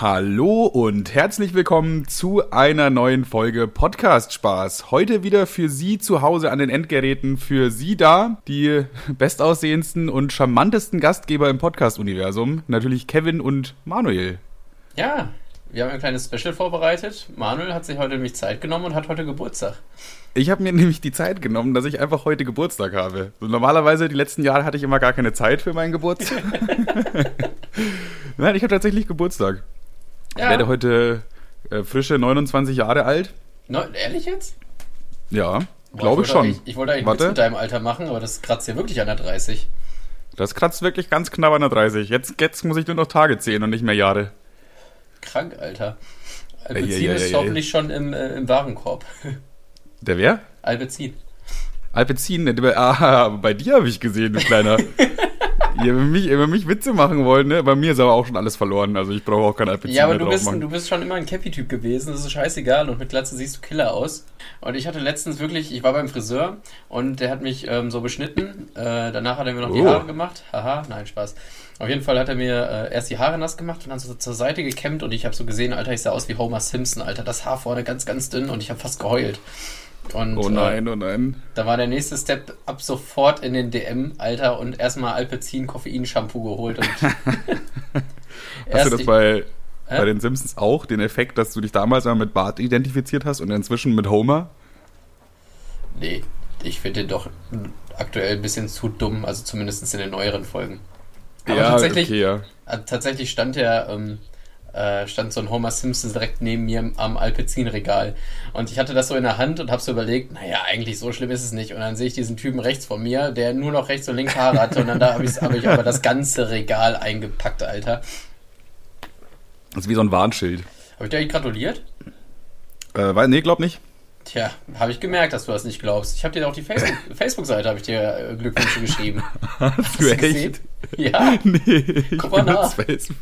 Hallo und herzlich willkommen zu einer neuen Folge Podcast Spaß. Heute wieder für Sie zu Hause an den Endgeräten, für Sie da, die bestaussehendsten und charmantesten Gastgeber im Podcast-Universum, natürlich Kevin und Manuel. Ja, wir haben ein kleines Special vorbereitet. Manuel hat sich heute nämlich Zeit genommen und hat heute Geburtstag. Ich habe mir nämlich die Zeit genommen, dass ich einfach heute Geburtstag habe. So, normalerweise, die letzten Jahre hatte ich immer gar keine Zeit für meinen Geburtstag. Nein, ich habe tatsächlich Geburtstag. Ja. Ich werde heute äh, frische 29 Jahre alt. No, ehrlich jetzt? Ja, glaube ich schon. Ich, ich wollte eigentlich Warte. mit deinem Alter machen, aber das kratzt ja wirklich an der 30. Das kratzt wirklich ganz knapp an der 30. Jetzt, jetzt muss ich nur noch Tage zählen und nicht mehr Jahre. Krank, Alter. Alpezin ja, ja, ja, ist hoffentlich schon im, äh, im Warenkorb. Der wer? Alpezin. Alpezin? Ah, bei dir habe ich gesehen, du kleiner. ihr über mich, über mich Witze machen wollt, ne? Bei mir ist aber auch schon alles verloren. Also ich brauche auch kein Alpezin Ja, aber du bist, machen. du bist schon immer ein Cappy-Typ gewesen. Das ist scheißegal. Und mit Glatze siehst du Killer aus. Und ich hatte letztens wirklich, ich war beim Friseur und der hat mich ähm, so beschnitten. Äh, danach hat er mir noch oh. die Haare gemacht. Haha, nein, Spaß. Auf jeden Fall hat er mir äh, erst die Haare nass gemacht und dann so zur Seite gekämmt und ich habe so gesehen, Alter, ich sah aus wie Homer Simpson, Alter. Das Haar vorne ganz, ganz dünn und ich habe fast geheult. Und, oh nein, äh, oh nein. Da war der nächste Step ab sofort in den DM, Alter, und erstmal Alpezin Koffein-Shampoo geholt. Und hast du das bei, bei den Simpsons auch, den Effekt, dass du dich damals mal mit Bart identifiziert hast und inzwischen mit Homer? Nee, ich finde den doch aktuell ein bisschen zu dumm, also zumindest in den neueren Folgen. Aber ja, tatsächlich, okay, ja. tatsächlich stand er ähm, äh, stand so ein Homer Simpson direkt neben mir am Alpezin-Regal. Und ich hatte das so in der Hand und habe so überlegt, naja, eigentlich so schlimm ist es nicht. Und dann sehe ich diesen Typen rechts von mir, der nur noch rechts und links Haare hatte. Und dann da habe hab ich aber das ganze Regal eingepackt, Alter. Das ist wie so ein Warnschild. Habe ich dir eigentlich gratuliert? Äh, weil, nee, glaub nicht. Tja, habe ich gemerkt, dass du das nicht glaubst. Ich habe dir auch die Facebook-Seite, habe ich dir äh, Glückwünsche geschrieben. Hast, du echt? Gesehen? Ja. Nee, ich Guck mal nach. Facebook.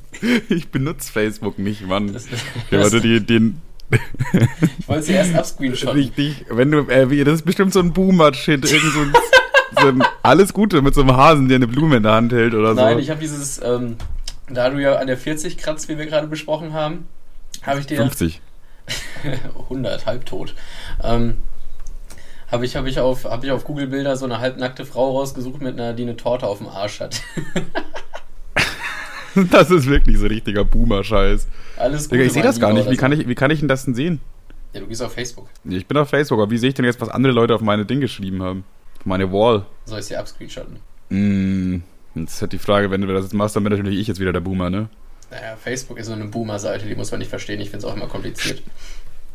Ich benutze Facebook nicht, Mann. Das, ja, warte, die, den, ich wollte sie erst abscreenshotten. Richtig, wenn du, äh, das ist bestimmt so ein Boomer-Shit, irgend so ein, so ein, alles Gute mit so einem Hasen, der eine Blume in der Hand hält oder Nein, so. Nein, ich habe dieses, ähm, da du ja an der 40 kratzt, wie wir gerade besprochen haben, habe ich dir... 50. 100, halbtot. Ähm, habe ich, hab ich, auf, hab ich auf Google Bilder so eine halbnackte Frau rausgesucht, mit einer, die eine Torte auf dem Arsch hat. das ist wirklich so richtiger Boomer-Scheiß. Alles gut. Ich sehe das gar nicht. Wie kann, ich, wie kann ich denn das denn sehen? Ja, du gehst auf Facebook. Ich bin auf Facebook, aber wie sehe ich denn jetzt, was andere Leute auf meine Ding geschrieben haben? Auf meine Wall. Soll ich sie abscreenshotten? Mm, jetzt ist halt die Frage, wenn du das jetzt machst, dann bin natürlich ich jetzt wieder der Boomer, ne? Naja, Facebook ist so eine Boomer-Seite, die muss man nicht verstehen. Ich finde es auch immer kompliziert.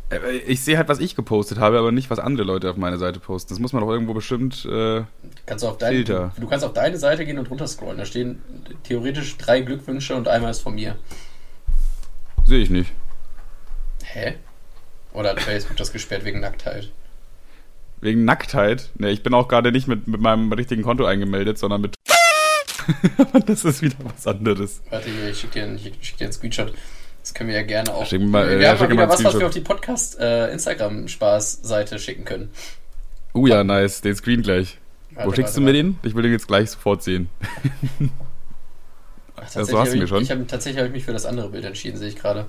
Äh, ich sehe halt, was ich gepostet habe, aber nicht, was andere Leute auf meine Seite posten. Das muss man doch irgendwo bestimmt äh, kannst du auf dein, Filter. Du, du, kannst auf deine Seite gehen und runterscrollen. Da stehen theoretisch drei Glückwünsche und einmal ist von mir. Sehe ich nicht. Hä? Oder hat Facebook das gesperrt wegen Nacktheit? Wegen Nacktheit? Ne, ich bin auch gerade nicht mit, mit meinem richtigen Konto eingemeldet, sondern mit das ist wieder was anderes. Warte, ich schicke dir, schick dir einen Screenshot. Das können wir ja gerne auch. Schick mal, wir äh, haben mal wieder was, was wir auf die Podcast-Instagram-Spaß-Seite äh, schicken können. Uh ja, nice. Den Screen gleich. Warte, Wo schickst warte, du mir den? Ich will den jetzt gleich sofort sehen. Ach, das so hast du mir schon. Ich hab, tatsächlich habe ich mich für das andere Bild entschieden, sehe ich gerade.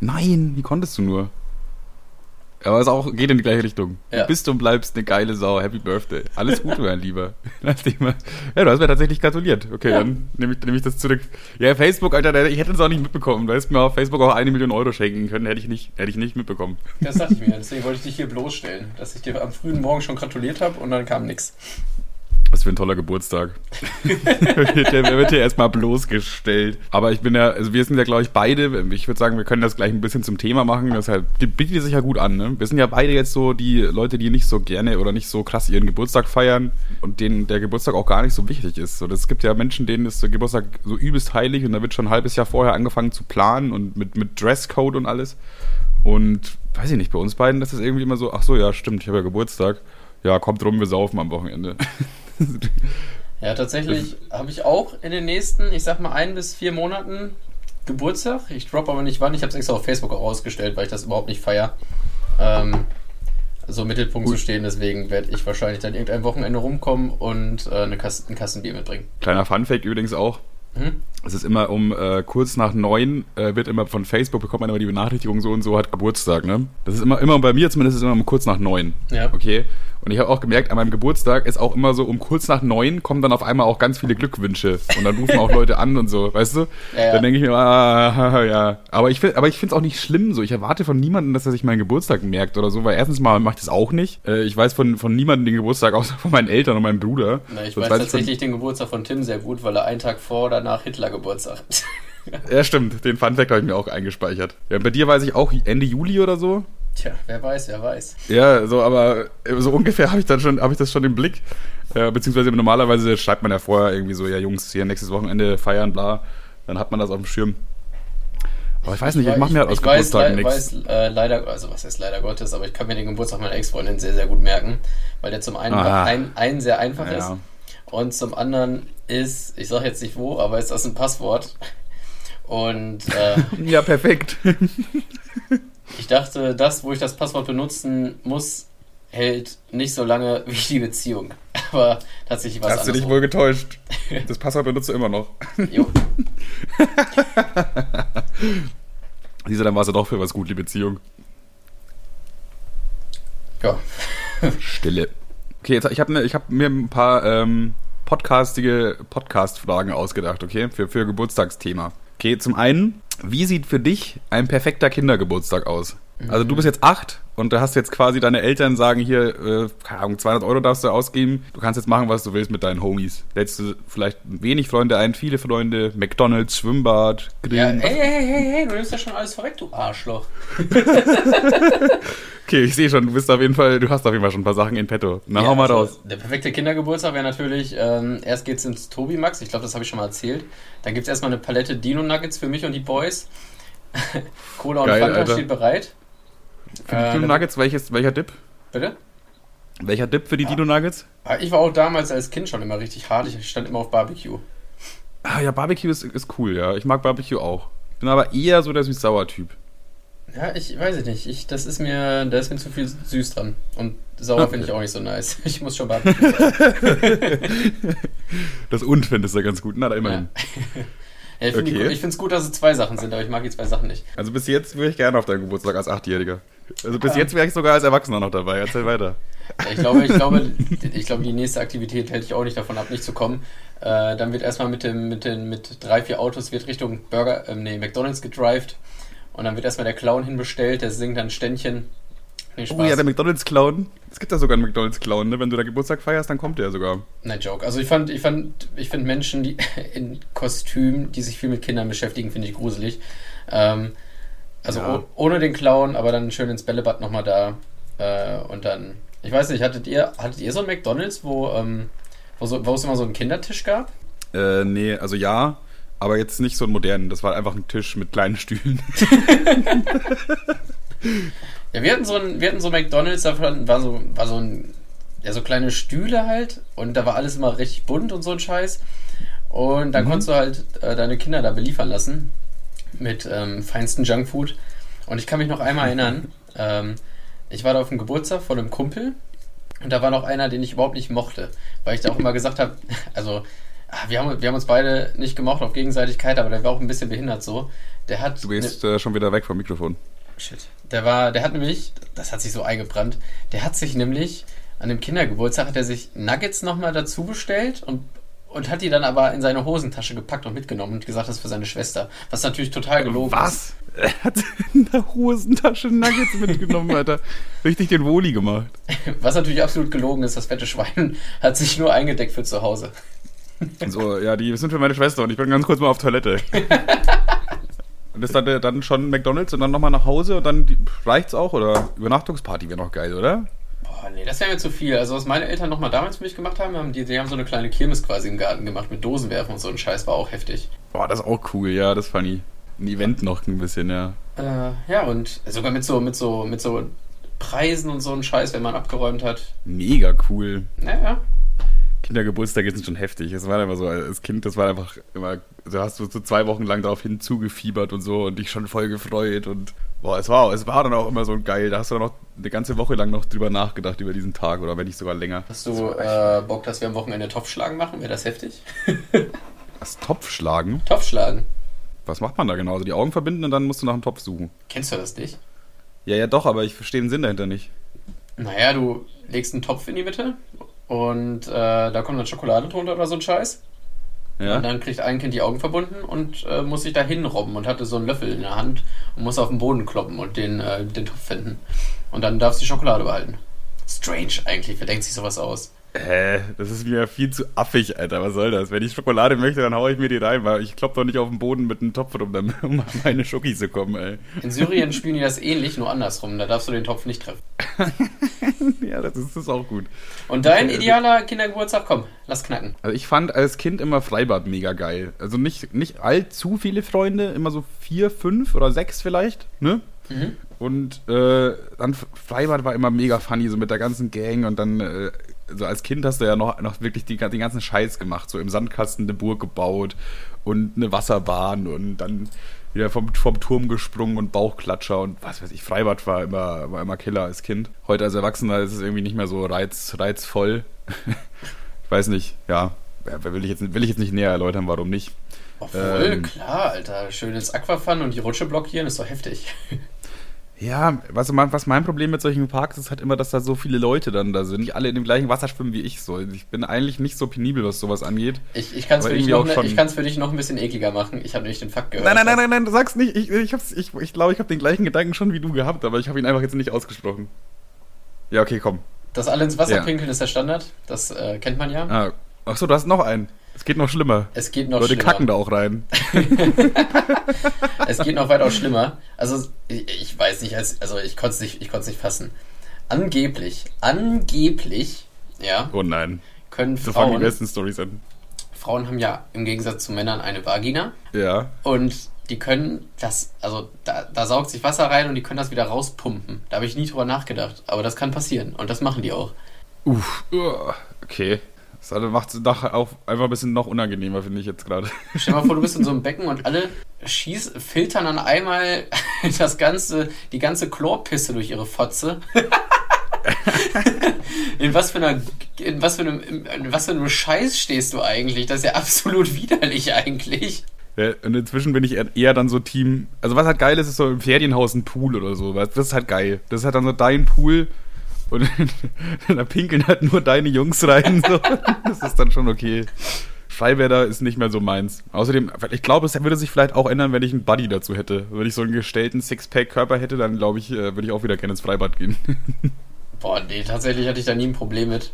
Nein, wie konntest du nur? Aber es auch, geht in die gleiche Richtung. Ja. Du bist und bleibst eine geile Sau. Happy Birthday. Alles Gute, mein Lieber. ja, du hast mir tatsächlich gratuliert. Okay, ja. dann nehme ich, nehm ich das zurück. Ja, Facebook, Alter, ich hätte es auch nicht mitbekommen. Du hättest mir auf Facebook auch eine Million Euro schenken können. Hätte ich nicht, hätte ich nicht mitbekommen. Das dachte ich mir. Deswegen wollte ich dich hier bloßstellen. Dass ich dir am frühen Morgen schon gratuliert habe und dann kam nichts. Was für ein toller Geburtstag. der wird hier erstmal bloßgestellt. Aber ich bin ja, also wir sind ja, glaube ich, beide, ich würde sagen, wir können das gleich ein bisschen zum Thema machen. Das die bietet sich ja gut an, ne? Wir sind ja beide jetzt so die Leute, die nicht so gerne oder nicht so krass ihren Geburtstag feiern und denen der Geburtstag auch gar nicht so wichtig ist. So, es gibt ja Menschen, denen ist der Geburtstag so übelst heilig und da wird schon ein halbes Jahr vorher angefangen zu planen und mit, mit Dresscode und alles. Und weiß ich nicht, bei uns beiden ist das irgendwie immer so, ach so, ja, stimmt, ich habe ja Geburtstag. Ja, kommt rum, wir saufen am Wochenende. ja, tatsächlich habe ich auch in den nächsten, ich sag mal, ein bis vier Monaten Geburtstag. Ich drop aber nicht wann. Ich habe es extra auf Facebook auch ausgestellt, weil ich das überhaupt nicht feier. Ähm, so im Mittelpunkt Gut. zu stehen. Deswegen werde ich wahrscheinlich dann irgendein Wochenende rumkommen und äh, eine Kasten, ein Kassenbier mitbringen. Kleiner Funfact übrigens auch. Hm? Es ist immer um äh, kurz nach neun äh, wird immer von Facebook bekommt man immer die Benachrichtigung so und so hat Geburtstag, ne? Das ist immer immer bei mir zumindest ist es immer um kurz nach neun. Ja. Okay. Und ich habe auch gemerkt, an meinem Geburtstag ist auch immer so um kurz nach neun kommen dann auf einmal auch ganz viele Glückwünsche und dann rufen auch Leute an und so, weißt du? Ja. Dann denke ich mir, ah, ja. Aber ich finde, aber ich finde es auch nicht schlimm so. Ich erwarte von niemandem, dass er sich meinen Geburtstag merkt oder so, weil erstens mal mache ich das auch nicht. Äh, ich weiß von von niemandem den Geburtstag außer von meinen Eltern und meinem Bruder. Na, ich das weiß, tatsächlich ich von, den Geburtstag von Tim sehr gut, weil er einen Tag vor oder nach Hitler Geburtstag hat. ja, stimmt. Den Funfact habe ich mir auch eingespeichert. Ja, bei dir weiß ich auch Ende Juli oder so. Tja, wer weiß, wer weiß. Ja, so, aber so ungefähr habe ich dann schon, habe ich das schon im Blick. Äh, beziehungsweise normalerweise schreibt man ja vorher irgendwie so, ja Jungs, hier nächstes Wochenende feiern, bla. Dann hat man das auf dem Schirm. Aber ich weiß nicht, ich, ich mache mir halt aus ich Geburtstagen nichts. Ich weiß äh, leider, also was heißt leider Gottes, aber ich kann mir den Geburtstag meiner Ex-Freundin sehr, sehr gut merken, weil der zum einen ah. ein, ein sehr einfach ja. ist und zum anderen ist, ich sage jetzt nicht wo, aber ist das ein Passwort. Und äh, ja, perfekt. ich dachte, das, wo ich das Passwort benutzen muss, hält nicht so lange wie die Beziehung. Aber tatsächlich was Hast du dich wohl getäuscht. Das Passwort benutzt du immer noch. Jo. Siehst du, dann war es ja doch für was gut, die Beziehung. Ja. Stille. Okay, jetzt, ich habe ne, hab mir ein paar ähm, podcastige Podcast-Fragen ausgedacht, okay? Für, für Geburtstagsthema. Okay, zum einen, wie sieht für dich ein perfekter Kindergeburtstag aus? Also du bist jetzt acht und da hast jetzt quasi deine Eltern sagen hier, äh, keine Ahnung, 200 Euro darfst du ausgeben. Du kannst jetzt machen, was du willst mit deinen Homies. Lädst du vielleicht wenig Freunde ein, viele Freunde, McDonalds, Schwimmbad, Grillen. Ja, hey, hey, hey, hey, du nimmst ja schon alles vorweg, du Arschloch. okay, ich sehe schon, du bist auf jeden Fall, du hast auf jeden Fall schon ein paar Sachen in petto. Na, ja, hau mal also, raus. Der perfekte Kindergeburtstag wäre natürlich, ähm, erst geht's ins Tobi Max, ich glaube, das habe ich schon mal erzählt. Dann gibt's erstmal eine Palette Dino Nuggets für mich und die Boys. Cola und Geil, Fanta Alter. steht bereit. Für die äh, Dino Nuggets, welches, welcher Dip? Bitte? Welcher Dip für die ah. Dino Nuggets? Ah, ich war auch damals als Kind schon immer richtig hart. Ich stand immer auf Barbecue. Ah ja, Barbecue ist, ist cool, ja. Ich mag Barbecue auch. Bin aber eher so der süß-sauer-Typ. Ja, ich weiß es nicht. Ich, das ist mir, da ist mir zu viel süß dran. Und sauer finde ich auch nicht so nice. Ich muss schon Barbecue. das und findest du ganz gut. Na, da immerhin. Ja. Ja, ich finde okay. es gut, dass es zwei Sachen sind, aber ich mag die zwei Sachen nicht. Also bis jetzt wäre ich gerne auf deinem Geburtstag als Achtjähriger. Also bis ja. jetzt wäre ich sogar als Erwachsener noch dabei. Erzähl weiter. Ja, ich glaube, ich glaube, ich glaube, die nächste Aktivität hält ich auch nicht davon ab, nicht zu kommen. Äh, dann wird erstmal mit dem, mit den, mit drei, vier Autos wird Richtung Burger, äh, nee, McDonalds gedrived. Und dann wird erstmal der Clown hinbestellt, der singt dann Ständchen Nee, oh ja, der McDonalds-Clown. Es gibt da sogar einen McDonalds-Clown, ne? Wenn du da Geburtstag feierst, dann kommt der sogar. Nein, Joke. Also ich fand, ich fand, ich finde Menschen, die in Kostüm, die sich viel mit Kindern beschäftigen, finde ich gruselig. Ähm, also ja. ohne den Clown, aber dann schön ins Bällebad nochmal da. Äh, und dann, ich weiß nicht, hattet ihr, hattet ihr so ein McDonalds, wo, ähm, wo, so, wo es immer so einen Kindertisch gab? Äh, nee, also ja, aber jetzt nicht so einen modernen. Das war einfach ein Tisch mit kleinen Stühlen. Ja, wir hatten so ein, wir hatten so McDonalds, da war so, war so ein, ja, so kleine Stühle halt und da war alles immer richtig bunt und so ein Scheiß. Und dann mhm. konntest du halt äh, deine Kinder da beliefern lassen mit ähm, feinsten Junkfood. Und ich kann mich noch einmal erinnern, ähm, ich war da auf dem Geburtstag von einem Kumpel und da war noch einer, den ich überhaupt nicht mochte, weil ich da auch immer gesagt habe, also ah, wir haben, wir haben uns beide nicht gemocht auf Gegenseitigkeit, aber der war auch ein bisschen behindert so. Der hat. Du bist ne, äh, schon wieder weg vom Mikrofon. Shit. Der war, der hat nämlich, das hat sich so eingebrannt, der hat sich nämlich an dem Kindergeburtstag hat er sich Nuggets nochmal dazu bestellt und, und hat die dann aber in seine Hosentasche gepackt und mitgenommen und gesagt, das ist für seine Schwester. Was natürlich total gelogen Was? ist. Was? Er hat in der Hosentasche Nuggets mitgenommen, Alter. Richtig den Woli gemacht. Was natürlich absolut gelogen ist, das fette Schwein hat sich nur eingedeckt für zu Hause. So, ja, die sind für meine Schwester und ich bin ganz kurz mal auf Toilette. Und ist dann, dann schon McDonalds und dann nochmal nach Hause und dann reicht's auch? Oder Übernachtungsparty wäre noch geil, oder? Boah, nee, das wäre mir zu viel. Also, was meine Eltern nochmal damals für mich gemacht haben, haben die, die haben so eine kleine Kirmes quasi im Garten gemacht mit Dosenwerfen und so ein Scheiß, war auch heftig. Boah, das ist auch cool, ja, das fand ich. Ein Event noch ein bisschen, ja. Äh, ja, und sogar mit so, mit so, mit so Preisen und so ein Scheiß, wenn man abgeräumt hat. Mega cool. Naja. Kindergeburtstage sind schon heftig. Es war einfach so, als Kind, das war einfach immer, also hast du so zwei Wochen lang darauf hinzugefiebert und so und dich schon voll gefreut und boah, es war, es war dann auch immer so geil. Da hast du dann noch eine ganze Woche lang noch drüber nachgedacht über diesen Tag oder wenn nicht sogar länger. Hast du äh, Bock, dass wir am Wochenende Topfschlagen machen? Wäre das heftig? Was, Topfschlagen? Topfschlagen. Was macht man da genau? Also die Augen verbinden und dann musst du nach einem Topf suchen. Kennst du das nicht? Ja, ja, doch, aber ich verstehe den Sinn dahinter nicht. Naja, du legst einen Topf in die Mitte und äh, da kommt dann Schokolade drunter oder so ein Scheiß. Ja. Und dann kriegt ein Kind die Augen verbunden und äh, muss sich da hinrobben und hatte so einen Löffel in der Hand und muss auf den Boden kloppen und den, äh, den Topf finden. Und dann darfst du die Schokolade behalten. Strange eigentlich, wer denkt sich sowas aus? Hä? Das ist mir viel zu affig, Alter. Was soll das? Wenn ich Schokolade möchte, dann haue ich mir die rein, weil ich klopp doch nicht auf den Boden mit einem Topf rum, um an meine Schoki zu kommen, ey. In Syrien spielen die das ähnlich, nur andersrum. Da darfst du den Topf nicht treffen. ja, das ist, das ist auch gut. Und dein idealer Kindergeburtstag, komm, lass knacken. Also ich fand als Kind immer Freibad mega geil. Also nicht, nicht allzu viele Freunde, immer so vier, fünf oder sechs vielleicht, ne? Mhm. Und äh, dann Freibad war immer mega funny, so mit der ganzen Gang und dann äh, so als Kind hast du ja noch, noch wirklich die, den ganzen Scheiß gemacht, so im Sandkasten eine Burg gebaut und eine Wasserbahn und dann wieder vom, vom Turm gesprungen und Bauchklatscher und was weiß ich, Freibad war immer, war immer Killer als Kind. Heute als Erwachsener ist es irgendwie nicht mehr so reiz, reizvoll. ich weiß nicht, ja, will ich, jetzt, will ich jetzt nicht näher erläutern, warum nicht. Obwohl, ähm, klar, Alter. Schönes Aquafun und die Rutsche blockieren ist doch heftig. Ja, was, was mein Problem mit solchen Parks ist halt immer, dass da so viele Leute dann da sind. Nicht alle in dem gleichen Wasser schwimmen wie ich so. Ich bin eigentlich nicht so penibel, was sowas angeht. Ich, ich kann es für, dich noch, ne, für dich noch ein bisschen ekliger machen. Ich habe nämlich den Fakt gehört. Nein, nein, nein, nein, nein, du sagst nicht. Ich, ich, ich, ich, ich glaube, ich habe den gleichen Gedanken schon wie du gehabt, aber ich habe ihn einfach jetzt nicht ausgesprochen. Ja, okay, komm. Das alle ins Wasser ja. pinkeln ist der Standard. Das äh, kennt man ja. Ah, Achso, du hast noch einen. Es geht noch schlimmer. Es geht noch Leute schlimmer. kacken da auch rein. es geht noch weitaus schlimmer. Also, ich, ich weiß nicht, also ich konnte es nicht, nicht fassen. Angeblich, angeblich, ja. Oh nein. Können so fangen die besten Stories an. Frauen haben ja im Gegensatz zu Männern eine Vagina. Ja. Und die können das, also da, da saugt sich Wasser rein und die können das wieder rauspumpen. Da habe ich nie drüber nachgedacht. Aber das kann passieren und das machen die auch. Uff, okay. Das macht es auch einfach ein bisschen noch unangenehmer, finde ich jetzt gerade. Stell dir mal vor, du bist in so einem Becken und alle schieß, filtern dann einmal das ganze, die ganze Chlorpisse durch ihre Fotze. in was für einer, in was für einem, in was für einem Scheiß stehst du eigentlich? Das ist ja absolut widerlich eigentlich. Ja, und inzwischen bin ich eher dann so Team. Also was halt geil ist, ist so im Ferienhaus ein Pool oder so. Das ist halt geil. Das ist halt dann so dein Pool und da pinkeln halt nur deine Jungs rein. So. Das ist dann schon okay. Freibäder ist nicht mehr so meins. Außerdem, ich glaube, es würde sich vielleicht auch ändern, wenn ich einen Buddy dazu hätte. Wenn ich so einen gestellten Sixpack-Körper hätte, dann glaube ich, äh, würde ich auch wieder gerne ins Freibad gehen. Boah, nee, tatsächlich hatte ich da nie ein Problem mit.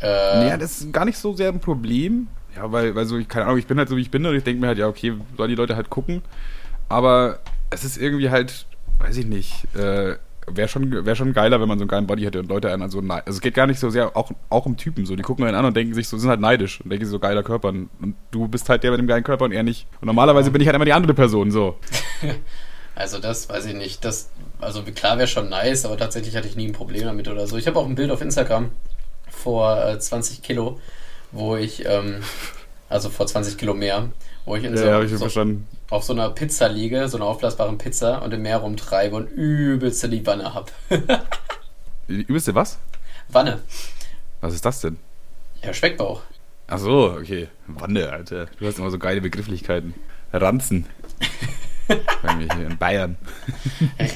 Äh, naja, das ist gar nicht so sehr ein Problem. Ja, weil, weil so, ich, keine Ahnung, ich bin halt so, wie ich bin und ich denke mir halt, ja, okay, sollen die Leute halt gucken. Aber es ist irgendwie halt, weiß ich nicht, äh, wäre schon, wär schon geiler, wenn man so einen geilen Body hätte und Leute einen so Also es geht gar nicht so sehr, auch, auch um Typen so. Die gucken einen an und denken sich so, sind halt neidisch und denken sich so geiler Körper. Und du bist halt der mit dem geilen Körper und er nicht. Und normalerweise bin ich halt immer die andere Person so. also das weiß ich nicht. Das, also klar wäre schon nice, aber tatsächlich hatte ich nie ein Problem damit oder so. Ich habe auch ein Bild auf Instagram vor äh, 20 Kilo, wo ich, ähm, also vor 20 Kilo mehr, wo ich in ja, so, ja, ich so auf so einer Pizza liege, so einer aufblasbaren Pizza und im Meer rumtreibe und übelste die Wanne hab. übelste was? Wanne. Was ist das denn? Ja, Speckbauch. Ach so, okay. Wanne, Alter. Du hast immer so geile Begrifflichkeiten. Ranzen. hier in Bayern.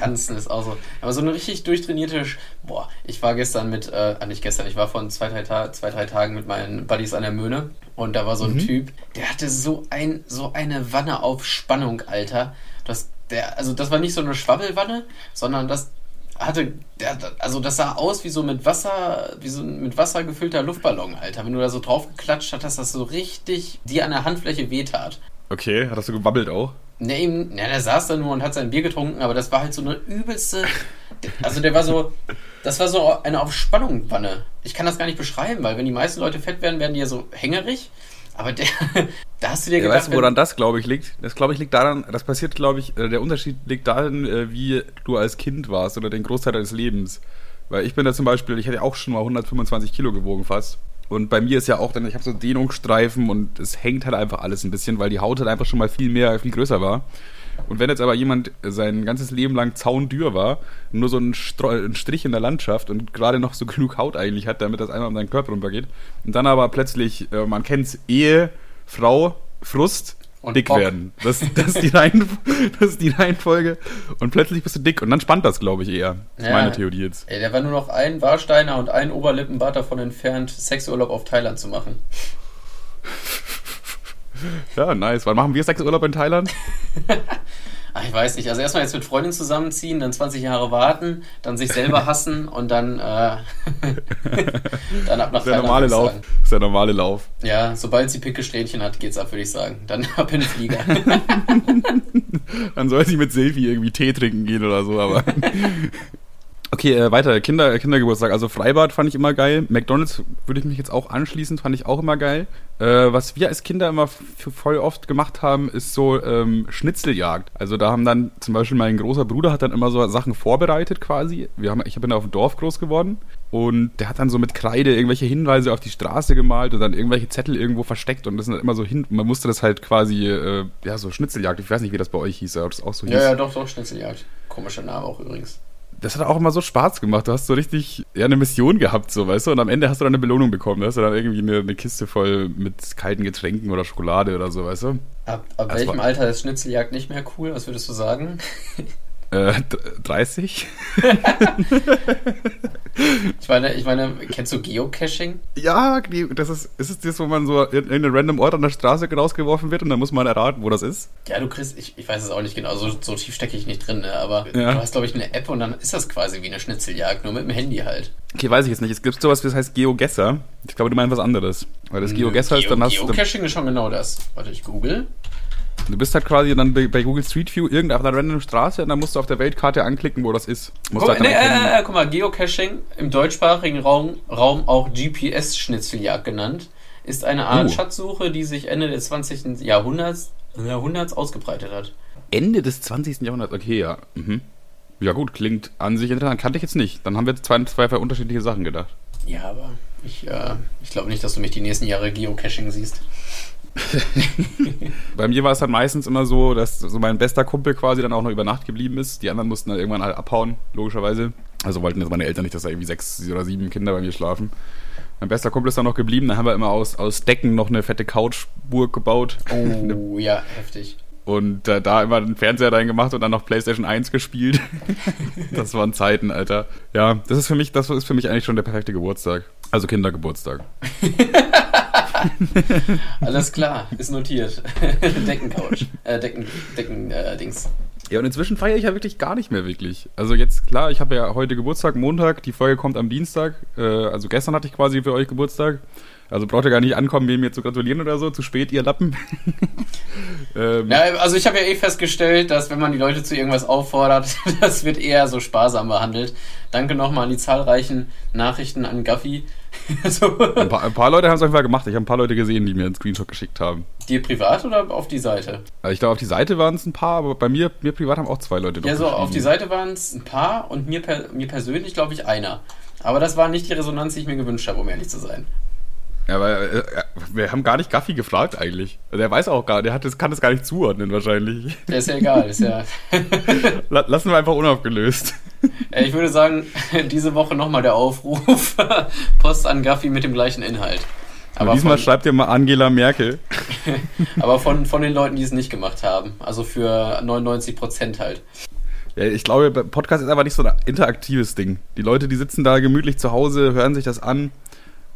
Ranzen ist auch so. Aber so eine richtig durchtrainierte. Sch Boah, ich war gestern mit, äh, ah, nicht gestern, ich war vor zwei drei, Ta zwei, drei Tagen mit meinen Buddies an der Möhne und da war so ein mhm. Typ, der hatte so ein, so eine Wanne auf Spannung, Alter. Das, der, also das war nicht so eine Schwabbelwanne, sondern das hatte, der, also das sah aus wie so mit Wasser, wie so mit Wasser gefüllter Luftballon, Alter. Wenn du da so drauf geklatscht hast, dass das so richtig dir an der Handfläche wehtat. Okay, hat das so gewabbelt auch? Ne, eben, ja, der saß da nur und hat sein Bier getrunken, aber das war halt so eine übelste. Also der war so. Das war so eine auf Spannung Wanne. Ich kann das gar nicht beschreiben, weil wenn die meisten Leute fett werden, werden die ja so hängerig. Aber der, da hast du dir ja, gedacht. Weißt du, woran das, glaube ich, liegt? Das, glaube ich, liegt daran, das passiert, glaube ich, äh, der Unterschied liegt darin, äh, wie du als Kind warst oder den Großteil deines Lebens. Weil ich bin da zum Beispiel, ich hatte ja auch schon mal 125 Kilo gewogen fast. Und bei mir ist ja auch dann, ich habe so Dehnungsstreifen und es hängt halt einfach alles ein bisschen, weil die Haut halt einfach schon mal viel mehr, viel größer war. Und wenn jetzt aber jemand sein ganzes Leben lang zaundür war, nur so ein, ein Strich in der Landschaft und gerade noch so genug Haut eigentlich hat, damit das einmal um seinen Körper runtergeht, und dann aber plötzlich, äh, man kennt's, Ehe, Frau Frust, und dick Bock. werden. Das, das, ist die das ist die Reihenfolge. Und plötzlich bist du dick. Und dann spannt das, glaube ich, eher. Das ist ja, meine Theorie jetzt. Ey, der war nur noch ein Warsteiner und ein Oberlippenbart davon entfernt, Sexurlaub auf Thailand zu machen. Ja, nice. Wann machen wir Sexurlaub in Thailand? Ach, ich weiß nicht. Also erstmal jetzt mit Freundin zusammenziehen, dann 20 Jahre warten, dann sich selber hassen und dann, äh, dann ab nach ist der normale Lauf. Ist der normale Lauf. Ja, sobald sie picke Strähnchen hat, geht's ab, würde ich sagen. Dann ab in den Flieger. dann soll sie mit Selfie irgendwie Tee trinken gehen oder so, aber. Okay, äh, weiter. Kinder, Kindergeburtstag. Also Freibad fand ich immer geil. McDonalds würde ich mich jetzt auch anschließen, fand ich auch immer geil. Äh, was wir als Kinder immer voll oft gemacht haben, ist so ähm, Schnitzeljagd. Also da haben dann zum Beispiel mein großer Bruder hat dann immer so Sachen vorbereitet quasi. Wir haben, ich bin da auf dem Dorf groß geworden und der hat dann so mit Kreide irgendwelche Hinweise auf die Straße gemalt und dann irgendwelche Zettel irgendwo versteckt und das sind dann immer so hin. Man musste das halt quasi, äh, ja, so Schnitzeljagd. Ich weiß nicht, wie das bei euch hieß, aber das auch so hieß. Ja, ja, doch, doch, Schnitzeljagd. Komischer Name auch übrigens das hat auch immer so Spaß gemacht. Du hast so richtig ja, eine Mission gehabt, so weißt du, und am Ende hast du dann eine Belohnung bekommen. Da hast du dann irgendwie eine, eine Kiste voll mit kalten Getränken oder Schokolade oder so, weißt du. Ab, ab welchem Alter ist Schnitzeljagd nicht mehr cool? Was würdest du sagen? Äh, 30? ich meine, ich meine, kennst du Geocaching? Ja, das ist, ist es das, wo man so in, in einen random Ort an der Straße rausgeworfen wird und dann muss man erraten, wo das ist? Ja, du kriegst, ich, ich weiß es auch nicht genau, so, so tief stecke ich nicht drin, ne? aber ja. du hast, glaube ich, eine App und dann ist das quasi wie eine Schnitzeljagd, nur mit dem Handy halt. Okay, weiß ich jetzt nicht. Es gibt sowas, das heißt GeoGesser. Ich glaube, du meinst was anderes. Weil das GeoGesser Geo, ist, dann hast du. Geocaching ist schon genau das. Warte, ich google. Du bist halt quasi dann bei, Google Street View irgendeiner random Straße und dann musst du auf der Weltkarte anklicken, wo das ist. Guck, halt nee, äh, äh, guck mal, Geocaching im deutschsprachigen Raum, Raum auch GPS-Schnitzeljagd genannt, ist eine Art uh. Schatzsuche, die sich Ende des 20. Jahrhunderts, Jahrhunderts ausgebreitet hat. Ende des 20. Jahrhunderts, okay, ja. Mhm. Ja gut, klingt an sich interessant. Kannte ich jetzt nicht. Dann haben wir zwei, zwei unterschiedliche Sachen gedacht. Ja, aber ich, äh, ich glaube nicht, dass du mich die nächsten Jahre Geocaching siehst. Bei mir war es dann meistens immer so, dass so mein bester Kumpel quasi dann auch noch über Nacht geblieben ist. Die anderen mussten dann irgendwann halt abhauen, logischerweise. Also wollten jetzt meine Eltern nicht, dass da irgendwie sechs oder sieben Kinder bei mir schlafen. Mein bester Kumpel ist dann noch geblieben. Dann haben wir immer aus, aus Decken noch eine fette Couchburg gebaut. Oh, ja, heftig. Und äh, da immer den Fernseher reingemacht und dann noch PlayStation 1 gespielt. das waren Zeiten, Alter. Ja, das ist für mich, das ist für mich eigentlich schon der perfekte Geburtstag. Also Kindergeburtstag. Alles klar, ist notiert. Deckencouch. Äh, Decken, Decken, äh, Dings. Ja, und inzwischen feiere ich ja wirklich gar nicht mehr wirklich. Also jetzt, klar, ich habe ja heute Geburtstag, Montag, die Folge kommt am Dienstag. Äh, also gestern hatte ich quasi für euch Geburtstag. Also braucht ihr gar nicht ankommen, mir zu gratulieren oder so. Zu spät, ihr Lappen. ähm. Ja, also ich habe ja eh festgestellt, dass wenn man die Leute zu irgendwas auffordert, das wird eher so sparsam behandelt. Danke nochmal an die zahlreichen Nachrichten an Gaffi. so. ein, paar, ein, paar, Leute haben es auf jeden Fall gemacht. Ich habe ein paar Leute gesehen, die mir einen Screenshot geschickt haben. Dir privat oder auf die Seite? Also ich glaube, auf die Seite waren es ein paar, aber bei mir, mir privat haben auch zwei Leute Ja, so auf die Seite waren es ein paar und mir, per, mir persönlich, glaube ich, einer. Aber das war nicht die Resonanz, die ich mir gewünscht habe, um ehrlich zu sein. Ja, aber äh, wir haben gar nicht Gaffi gefragt eigentlich. Also er weiß auch gar, der hat das, kann das gar nicht zuordnen wahrscheinlich. Der ist ja egal, ist ja. Lassen wir einfach unaufgelöst. Ich würde sagen, diese Woche nochmal der Aufruf: Post an Gaffi mit dem gleichen Inhalt. Aber diesmal von, schreibt ihr mal Angela Merkel. aber von, von den Leuten, die es nicht gemacht haben. Also für 99 Prozent halt. Ja, ich glaube, Podcast ist einfach nicht so ein interaktives Ding. Die Leute, die sitzen da gemütlich zu Hause, hören sich das an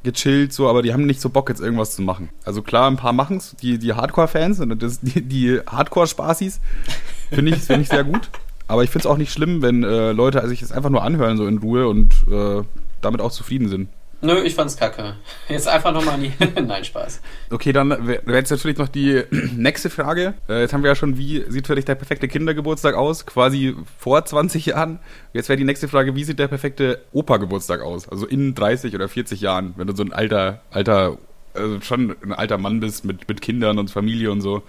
gechillt, so, aber die haben nicht so Bock, jetzt irgendwas zu machen. Also klar, ein paar machen es, die, die Hardcore-Fans und das, die, die Hardcore-Spaßis, finde ich, find ich sehr gut. Aber ich finde es auch nicht schlimm, wenn äh, Leute sich das einfach nur anhören, so in Ruhe und äh, damit auch zufrieden sind. Nö, ich fand's kacke. Jetzt einfach nochmal die. Nein, Spaß. Okay, dann wäre jetzt natürlich noch die nächste Frage. Äh, jetzt haben wir ja schon, wie sieht für dich der perfekte Kindergeburtstag aus? Quasi vor 20 Jahren. Jetzt wäre die nächste Frage, wie sieht der perfekte Opa-Geburtstag aus? Also in 30 oder 40 Jahren, wenn du so ein alter, alter, also schon ein alter Mann bist mit, mit Kindern und Familie und so.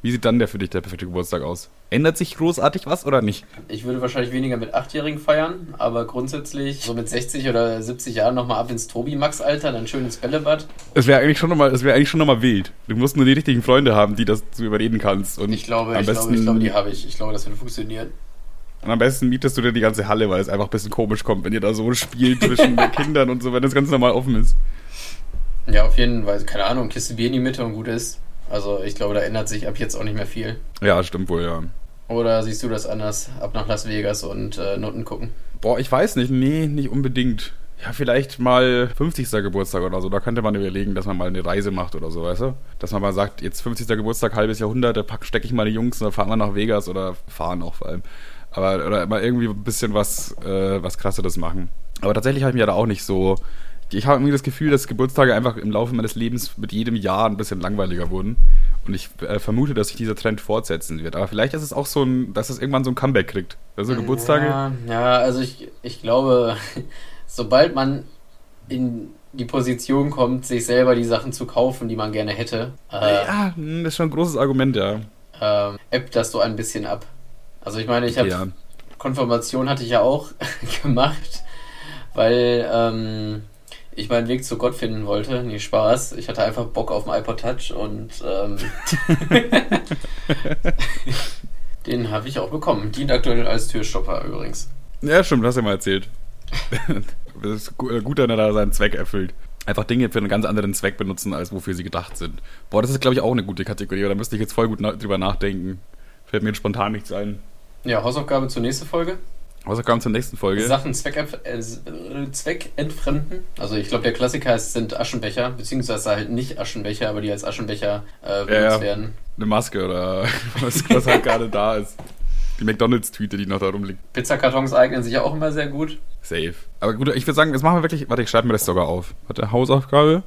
Wie sieht dann der für dich der perfekte Geburtstag aus? Ändert sich großartig was oder nicht? Ich würde wahrscheinlich weniger mit Achtjährigen feiern, aber grundsätzlich so mit 60 oder 70 Jahren nochmal ab ins Tobi-Max-Alter, dann schön ins Bällebad. Es wäre eigentlich schon nochmal, es wäre eigentlich schon nochmal wild. Du musst nur die richtigen Freunde haben, die das zu überreden kannst. Und ich glaube, ich, besten, glaube ich glaube, die habe ich. Ich glaube, das würde funktionieren. Und am besten mietest du dir die ganze Halle, weil es einfach ein bisschen komisch kommt, wenn ihr da so spielt zwischen den Kindern und so, wenn das ganz normal offen ist. Ja, auf jeden Fall. Keine Ahnung, Kiste Bier in die Mitte und gut ist. Also ich glaube, da ändert sich ab jetzt auch nicht mehr viel. Ja, stimmt wohl, ja. Oder siehst du das anders? Ab nach Las Vegas und äh, Noten gucken? Boah, ich weiß nicht. Nee, nicht unbedingt. Ja, vielleicht mal 50. Geburtstag oder so. Da könnte man überlegen, dass man mal eine Reise macht oder so, weißt du? Dass man mal sagt, jetzt 50. Geburtstag, halbes Jahrhundert, da stecke ich mal die Jungs und dann fahren wir nach Vegas oder fahren auch vor allem. Aber, oder mal irgendwie ein bisschen was, äh, was krasseres machen. Aber tatsächlich habe ich mir da auch nicht so. Ich habe irgendwie das Gefühl, dass Geburtstage einfach im Laufe meines Lebens mit jedem Jahr ein bisschen langweiliger wurden. Und ich äh, vermute, dass sich dieser Trend fortsetzen wird. Aber vielleicht ist es auch so ein, dass es irgendwann so ein Comeback kriegt. Also Geburtstage. Ja, ja also ich, ich glaube, sobald man in die Position kommt, sich selber die Sachen zu kaufen, die man gerne hätte. Äh, ja, hm, das ist schon ein großes Argument, ja. Ähm, ebbt das so ein bisschen ab. Also ich meine, ich habe ja. Konfirmation hatte ich ja auch gemacht, weil ähm, ich meinen Weg zu Gott finden wollte. Nee, Spaß. Ich hatte einfach Bock auf den iPod Touch und ähm, den habe ich auch bekommen. Dient aktuell als Türstopper übrigens. Ja, stimmt, hast du ja mal erzählt. das ist gut, wenn er da seinen Zweck erfüllt. Einfach Dinge für einen ganz anderen Zweck benutzen, als wofür sie gedacht sind. Boah, das ist, glaube ich, auch eine gute Kategorie, da müsste ich jetzt voll gut na drüber nachdenken. Fällt mir jetzt spontan nichts ein. Ja, Hausaufgabe zur nächsten Folge. Hausaufgaben zur nächsten Folge. Sachen Zweck, äh, zweckentfremden. Also ich glaube, der Klassiker sind Aschenbecher, beziehungsweise halt nicht Aschenbecher, aber die als Aschenbecher äh, benutzt ja, ja. werden. Eine Maske oder was, was halt gerade da ist. Die McDonalds-Tüte, die noch da rumliegt. Pizzakartons eignen sich ja auch immer sehr gut. Safe. Aber gut, ich würde sagen, jetzt machen wir wirklich. Warte, ich schreibe mir das sogar auf. Warte, Hausaufgabe.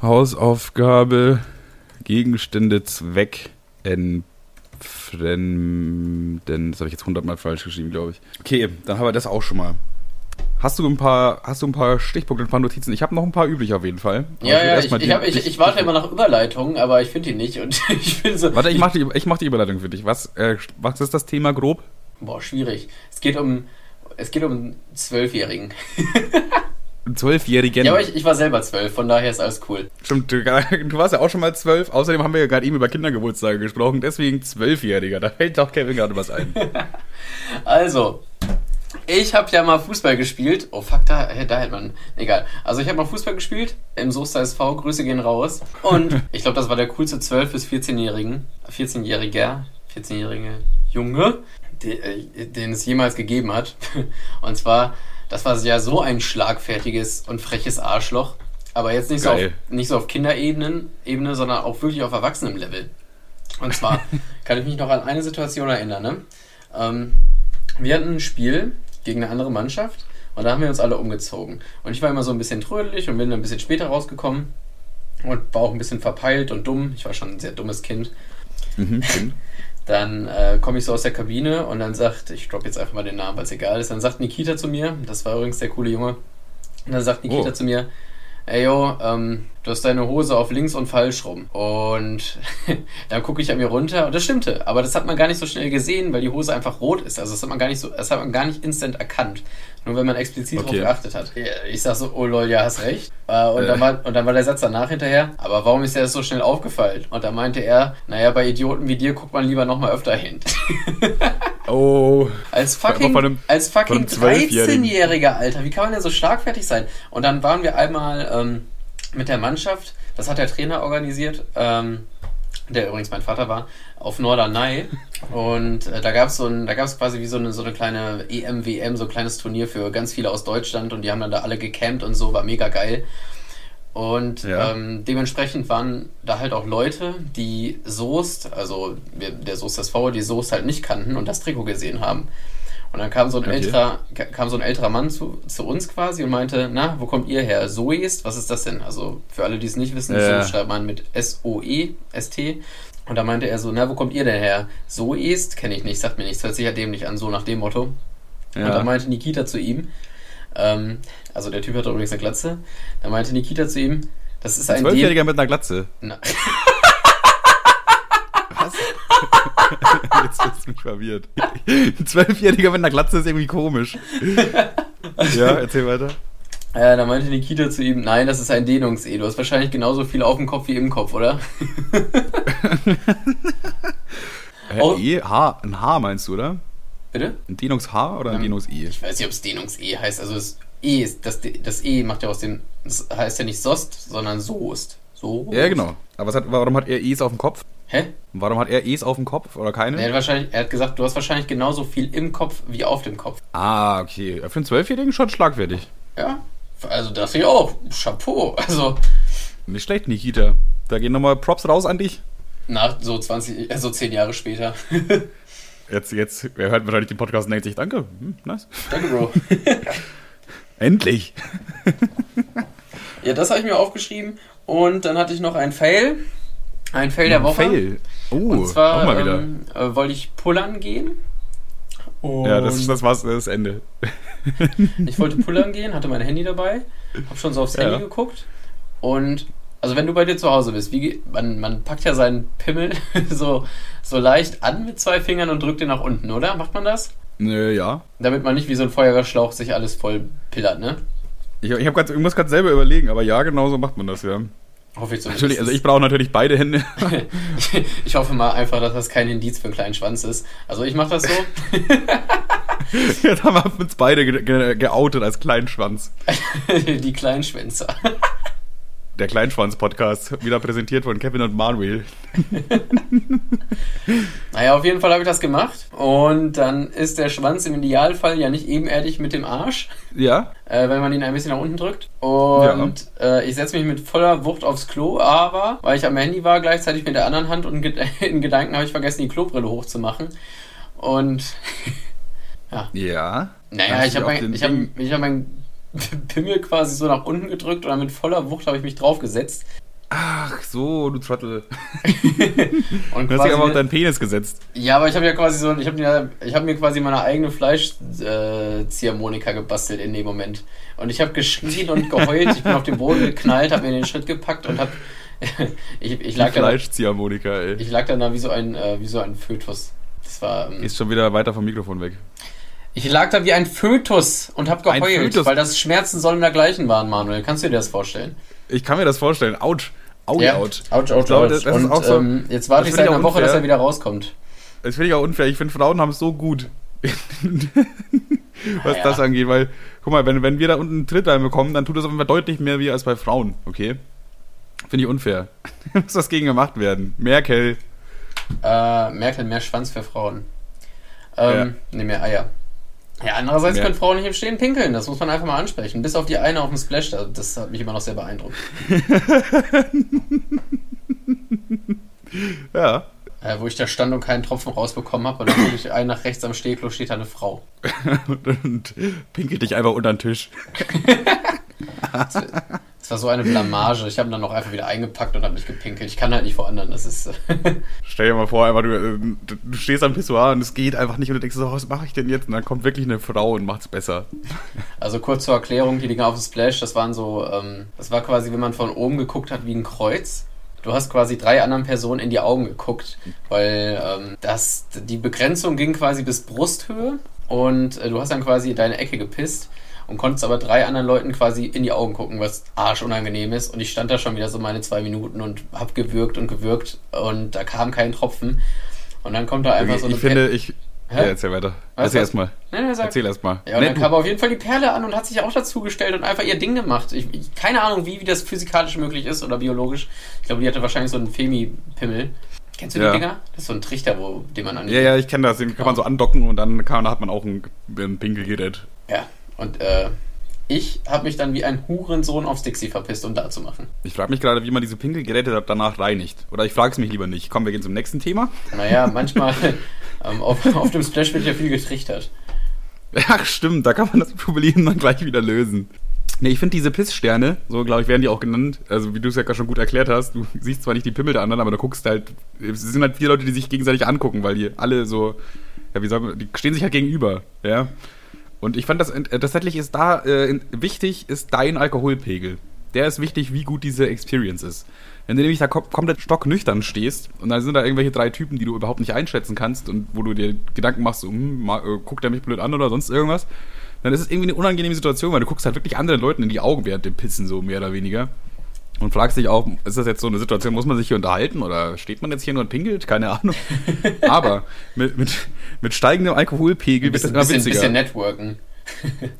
Hausaufgabe. Gegenstände Zweck entfremden. Das habe ich jetzt hundertmal falsch geschrieben, glaube ich. Okay, dann haben wir das auch schon mal. Hast du ein paar, hast du ein paar Stichpunkte, ein paar Notizen? Ich habe noch ein paar üblich auf jeden Fall. Ja, ja, ich, ich, hab, ich, ich, warte immer nach Überleitungen, aber ich finde die nicht und ich bin so. Warte, ich mache die, mach die Überleitung für dich. Was, äh, was ist das Thema grob? Boah, schwierig. Es geht um, es geht um Zwölfjährigen. Zwölfjährigen. Ja, aber ich, ich war selber zwölf, von daher ist alles cool. Stimmt, du, du warst ja auch schon mal zwölf. Außerdem haben wir ja gerade eben über Kindergeburtstage gesprochen, deswegen Zwölfjähriger. Da fällt doch Kevin gerade was ein. also, ich habe ja mal Fußball gespielt. Oh fuck, da, da hält man. Egal. Also ich habe mal Fußball gespielt im Soester SV. Grüße gehen raus. Und ich glaube, das war der coolste 12- bis 14-Jährigen. 14-Jähriger. 14-jährige Junge, äh, den es jemals gegeben hat. Und zwar, das war ja so ein schlagfertiges und freches Arschloch. Aber jetzt nicht, so auf, nicht so auf Kinderebene, Ebene, sondern auch wirklich auf Erwachsenenlevel. Und zwar kann ich mich noch an eine Situation erinnern. Ne? Ähm, wir hatten ein Spiel gegen eine andere Mannschaft und da haben wir uns alle umgezogen. Und ich war immer so ein bisschen trödelig und bin dann ein bisschen später rausgekommen und war auch ein bisschen verpeilt und dumm. Ich war schon ein sehr dummes Kind. Mhm, dann äh, komme ich so aus der Kabine und dann sagt, ich droppe jetzt einfach mal den Namen, weil es egal ist, dann sagt Nikita zu mir, das war übrigens der coole Junge, und dann sagt Nikita oh. zu mir, ey yo, ähm, du hast deine Hose auf links und falsch rum. Und dann gucke ich an mir runter und das stimmte. Aber das hat man gar nicht so schnell gesehen, weil die Hose einfach rot ist. Also das hat man gar nicht so, das hat man gar nicht instant erkannt. Nur wenn man explizit okay. darauf geachtet hat. Ich sag so, oh lol, ja, hast recht. Äh, und, äh. Dann war, und dann war der Satz danach hinterher, aber warum ist dir das so schnell aufgefallen? Und da meinte er, naja, bei Idioten wie dir guckt man lieber nochmal öfter hin. Oh. Als fucking, einem, als fucking 13-Jähriger, Alter. Wie kann man denn so schlagfertig sein? Und dann waren wir einmal ähm, mit der Mannschaft, das hat der Trainer organisiert, ähm, der übrigens mein Vater war, auf Norderney. Und äh, da gab es so ein, da gab es quasi wie so eine, so eine kleine EM, WM, so ein kleines Turnier für ganz viele aus Deutschland und die haben dann da alle gecampt und so, war mega geil. Und ja. ähm, dementsprechend waren da halt auch Leute, die Soest, also der Soest SV, die Soest halt nicht kannten und das Trikot gesehen haben. Und dann kam so ein okay. älterer, kam so ein älterer Mann zu, zu uns quasi und meinte, na, wo kommt ihr her? Soest? Was ist das denn? Also für alle, die es nicht wissen, ja. so schreibt man mit S-O-E-S-T. Und da meinte er so, na, wo kommt ihr denn her? Soest? Kenne ich nicht, sagt mir nichts, hört sich ja dämlich an, so nach dem Motto. Ja. Und da meinte Nikita zu ihm, ähm, also der Typ hatte übrigens eine Glatze. Da meinte Nikita zu ihm, das ist ein. Zwölfjähriger mit einer Glatze. Na. Was? Mich verwirrt. Ein Zwölfjähriger mit einer Glatze ist irgendwie komisch. ja, erzähl weiter. Ja, da meinte Nikita zu ihm, nein, das ist ein Dehnungs-E. Du hast wahrscheinlich genauso viel auf dem Kopf wie im Kopf, oder? Hä, e, H, ein H meinst du, oder? Bitte? Ein Dehnungs-H oder ein Dehnungs-I? Ich weiß nicht, ob es Dehnungs-E heißt. Also das E ist, das, das E macht ja aus dem, das heißt ja nicht Sost, sondern Soest. So. Ja, genau. Aber hat, warum hat er E's auf dem Kopf? Hä? Warum hat er E's auf dem Kopf oder keine? Er hat, wahrscheinlich, er hat gesagt, du hast wahrscheinlich genauso viel im Kopf wie auf dem Kopf. Ah, okay. Für einen Zwölfjährigen schon schlagfertig. Ja, also das ich auch. Chapeau. Also. Nicht schlecht, Nikita. Da gehen nochmal Props raus an dich. Nach so 20, äh, so 10 Jahre später. jetzt, jetzt, wer hört wahrscheinlich den Podcast und denkt sich, danke. Hm, nice. Danke, Bro. Endlich. ja, das habe ich mir aufgeschrieben. Und dann hatte ich noch ein Fail. Ein Fail der Woche. Fail. Oh, und zwar mal wieder. Ähm, äh, wollte ich pullern gehen. Ja, das, das war's, das Ende. ich wollte pullern gehen, hatte mein Handy dabei, habe schon so aufs ja. Handy geguckt und also wenn du bei dir zu Hause bist, wie, man, man packt ja seinen Pimmel so, so leicht an mit zwei Fingern und drückt den nach unten, oder? Macht man das? Nö, ja. Damit man nicht wie so ein Feuerwehrschlauch sich alles voll pillert, ne? Ich, ich, hab grad, ich muss gerade selber überlegen, aber ja, genau so macht man das, ja. Hoffe ich zumindest. Natürlich, also ich brauche natürlich beide Hände. ich hoffe mal einfach, dass das kein Indiz für einen kleinen Schwanz ist. Also ich mache das so. Jetzt haben wir uns beide ge ge geoutet als kleinen Schwanz. Die Kleinschwänzer. Der Kleinschwanz-Podcast, wieder präsentiert von Kevin und Manuel. naja, auf jeden Fall habe ich das gemacht. Und dann ist der Schwanz im Idealfall ja nicht ebenerdig mit dem Arsch. Ja. Äh, wenn man ihn ein bisschen nach unten drückt. Und ja. äh, ich setze mich mit voller Wucht aufs Klo, aber weil ich am Handy war, gleichzeitig mit der anderen Hand und in Gedanken habe ich vergessen, die Klobrille hochzumachen. Und. ja. Ja. Naja, ich habe mein, hab, hab mein Pimmel quasi so nach unten gedrückt und dann mit voller Wucht habe ich mich draufgesetzt. Ach so, du Trottel. und du hast dich aber auf deinen Penis gesetzt. Ja, aber ich habe ja quasi so, ich habe mir, hab mir quasi meine eigene Fleischziehharmonika äh, gebastelt in dem Moment. Und ich habe geschrien und geheult, ich bin auf den Boden geknallt, habe mir den Schritt gepackt und habe ich, ich lag Die Fleischziehharmonika, ey. Ich lag dann da wie so ein, äh, wie so ein Fötus. Das war. Ähm, Ist schon wieder weiter vom Mikrofon weg. Ich lag da wie ein Fötus und hab geheult, weil das Schmerzen sollen dergleichen waren, Manuel. Kannst du dir das vorstellen? Ich kann mir das vorstellen. Autsch. Audi ja. out. Ouch, ouch, glaube, das, das und, ist auch so, ähm, jetzt warte ich seit einer Woche, dass er wieder rauskommt. Das finde ich auch unfair. Ich finde, Frauen haben es so gut. was ja. das angeht, weil, guck mal, wenn, wenn wir da unten einen Tritt reinbekommen, dann tut das auf jeden Fall deutlich mehr wie als bei Frauen, okay? Finde ich unfair. Muss was gegen gemacht werden. Merkel. Äh, Merkel, mehr Schwanz für Frauen. Ähm, ja. Ne, mehr Eier. Ja, andererseits ja. können Frauen nicht im Stehen pinkeln, das muss man einfach mal ansprechen. Bis auf die eine auf dem Splash, das hat mich immer noch sehr beeindruckt. ja. Äh, wo ich da stand und keinen Tropfen rausbekommen habe und dann gucke ich ein nach rechts am Stehklo steht da eine Frau. und, und pinkelt dich einfach unter den Tisch. Das war so eine Blamage. Ich habe dann noch einfach wieder eingepackt und habe mich gepinkelt. Ich kann halt nicht vor anderen. Das ist. Stell dir mal vor, einfach du, äh, du stehst am Pissoir und es geht einfach nicht und du denkst so, was mache ich denn jetzt? Und dann kommt wirklich eine Frau und macht es besser. Also kurz zur Erklärung, die Dinger auf dem Splash, das waren so, ähm, das war quasi, wenn man von oben geguckt hat wie ein Kreuz. Du hast quasi drei anderen Personen in die Augen geguckt, weil ähm, das, die Begrenzung ging quasi bis Brusthöhe und äh, du hast dann quasi in deine Ecke gepisst und konntest aber drei anderen Leuten quasi in die Augen gucken, was arschunangenehm ist. Und ich stand da schon wieder so meine zwei Minuten und hab gewürgt und gewürgt und da kam kein Tropfen. Und dann kommt da einfach ich, so eine Ich finde, ich. Hä? Ja, erzähl weiter. Was, Erzähl erstmal. Nein, nein, Erzähl erstmal. Ja, und nee, dann kam auf jeden Fall die Perle an und hat sich auch dazu gestellt und einfach ihr Ding gemacht. Ich, ich, keine Ahnung, wie, wie das physikalisch möglich ist oder biologisch. Ich glaube, die hatte wahrscheinlich so einen Femi-Pimmel. Kennst du die ja. Dinger? Das ist so ein Trichter, wo, den man an Ja, ja, ich kenne das. Den kann man so andocken und dann kann, hat man auch ein, ein Pinkelgerät. Ja, und äh, ich habe mich dann wie ein Hurensohn aufs Dixie verpisst, um da zu machen. Ich frage mich gerade, wie man diese Pinkelgeräte danach reinigt. Oder ich frage es mich lieber nicht. Kommen wir gehen zum nächsten Thema. Naja, manchmal ähm, auf, auf, dem Splash wird ja viel getrichtert. Ach stimmt, da kann man das Problem dann gleich wieder lösen. Nee, ich finde diese Pisssterne, so glaube ich, werden die auch genannt, also wie du es ja gerade schon gut erklärt hast, du siehst zwar nicht die Pimmel der anderen, aber du guckst halt, es sind halt vier Leute, die sich gegenseitig angucken, weil die alle so, ja, wie sagen wir, die stehen sich halt gegenüber, ja. Und ich fand das äh, tatsächlich ist da äh, wichtig, ist dein Alkoholpegel. Der ist wichtig, wie gut diese Experience ist. Wenn du nämlich da kom komplett stocknüchtern stehst und dann sind da irgendwelche drei Typen, die du überhaupt nicht einschätzen kannst und wo du dir Gedanken machst, so, hm, äh, guckt der mich blöd an oder sonst irgendwas, dann ist es irgendwie eine unangenehme Situation, weil du guckst halt wirklich anderen Leuten in die Augen während dem Pissen, so mehr oder weniger. Und fragst dich auch, ist das jetzt so eine Situation, muss man sich hier unterhalten oder steht man jetzt hier nur und pinkelt? Keine Ahnung. Aber mit, mit, mit steigendem Alkoholpegel wird es immer witziger. Ein bisschen networken.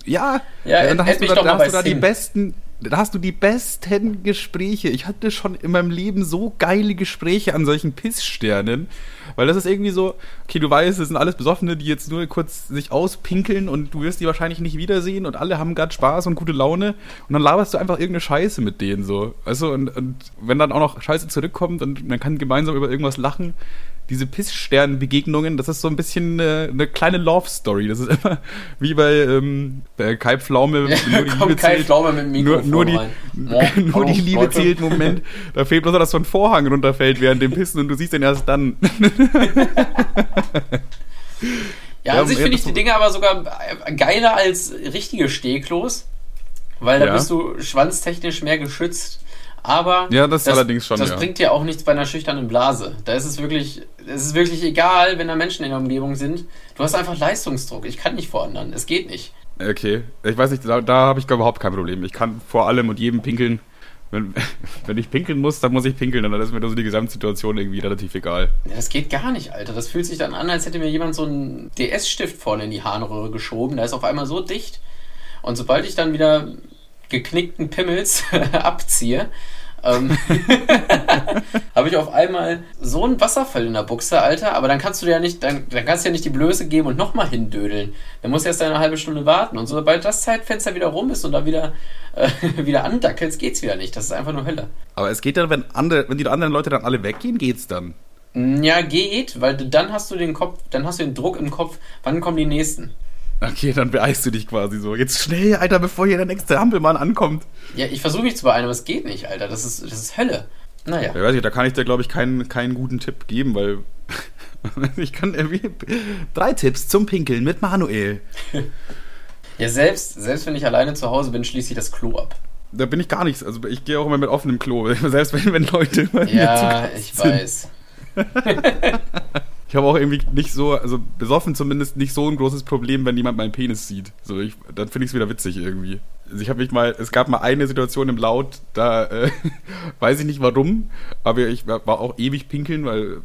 ja, ja, dann hast, du da, da hast du da die besten, da hast du die besten Gespräche. Ich hatte schon in meinem Leben so geile Gespräche an solchen Pisssternen, weil das ist irgendwie so, okay, du weißt, es sind alles Besoffene, die jetzt nur kurz sich auspinkeln und du wirst die wahrscheinlich nicht wiedersehen und alle haben gerade Spaß und gute Laune und dann laberst du einfach irgendeine Scheiße mit denen so. Also und, und wenn dann auch noch Scheiße zurückkommt und man kann gemeinsam über irgendwas lachen, diese Pisssternbegegnungen, das ist so ein bisschen äh, eine kleine Love-Story. Das ist immer wie bei, ähm, bei Kai Pflaume. Ja, nur die Liebe Kai Pflaume mit dem Mikrofon nur, nur die, ja, nur die Liebe Leute. zählt Moment. Da fehlt bloß, dass so ein Vorhang runterfällt während dem Pissen und du siehst den erst dann. ja, an sich finde ich die Dinge aber sogar geiler als richtige Stehklos, weil da ja. bist du schwanztechnisch mehr geschützt. Aber ja, das, das allerdings schon. Das ja. bringt dir auch nichts bei einer schüchternen Blase. Da ist es wirklich, es ist wirklich egal, wenn da Menschen in der Umgebung sind. Du hast einfach Leistungsdruck. Ich kann nicht vor anderen. Es geht nicht. Okay, ich weiß nicht, da, da habe ich überhaupt kein Problem. Ich kann vor allem und jedem pinkeln. Wenn, wenn ich pinkeln muss, dann muss ich pinkeln. Und dann ist mir so die Gesamtsituation irgendwie relativ egal. Ja, das geht gar nicht, Alter. Das fühlt sich dann an, als hätte mir jemand so einen DS-Stift vorne in die Harnröhre geschoben. Da ist auf einmal so dicht. Und sobald ich dann wieder geknickten Pimmels abziehe, ähm, habe ich auf einmal so ein Wasserfall in der Buchse, Alter, aber dann kannst du ja nicht, dann, dann kannst du ja nicht die Blöße geben und nochmal hindödeln. Dann musst du erst eine halbe Stunde warten. Und sobald das Zeitfenster wieder rum ist und da wieder, äh, wieder andackelst, geht's wieder nicht. Das ist einfach nur Hölle. Aber es geht dann, wenn, andere, wenn die anderen Leute dann alle weggehen, geht's dann. Ja, geht, weil dann hast du den Kopf, dann hast du den Druck im Kopf, wann kommen die nächsten? Okay, dann beeilst du dich quasi so. Jetzt schnell, Alter, bevor hier der nächste Hampelmann ankommt. Ja, ich versuche mich zu beeilen, aber es geht nicht, Alter. Das ist, das ist Hölle. Naja. Ja, weiß ich, da kann ich dir, glaube ich, keinen, keinen guten Tipp geben, weil ich kann irgendwie drei Tipps zum Pinkeln mit Manuel. ja, selbst, selbst wenn ich alleine zu Hause bin, schließe ich das Klo ab. Da bin ich gar nichts. Also ich gehe auch immer mit offenem Klo, selbst wenn, wenn Leute bei Ja, ich sind. weiß. Ich habe auch irgendwie nicht so, also besoffen zumindest nicht so ein großes Problem, wenn jemand meinen Penis sieht. So, ich, dann finde ich es wieder witzig irgendwie. Also ich habe mich mal, es gab mal eine Situation im Laut, da äh, weiß ich nicht warum, aber ich war auch ewig pinkeln, weil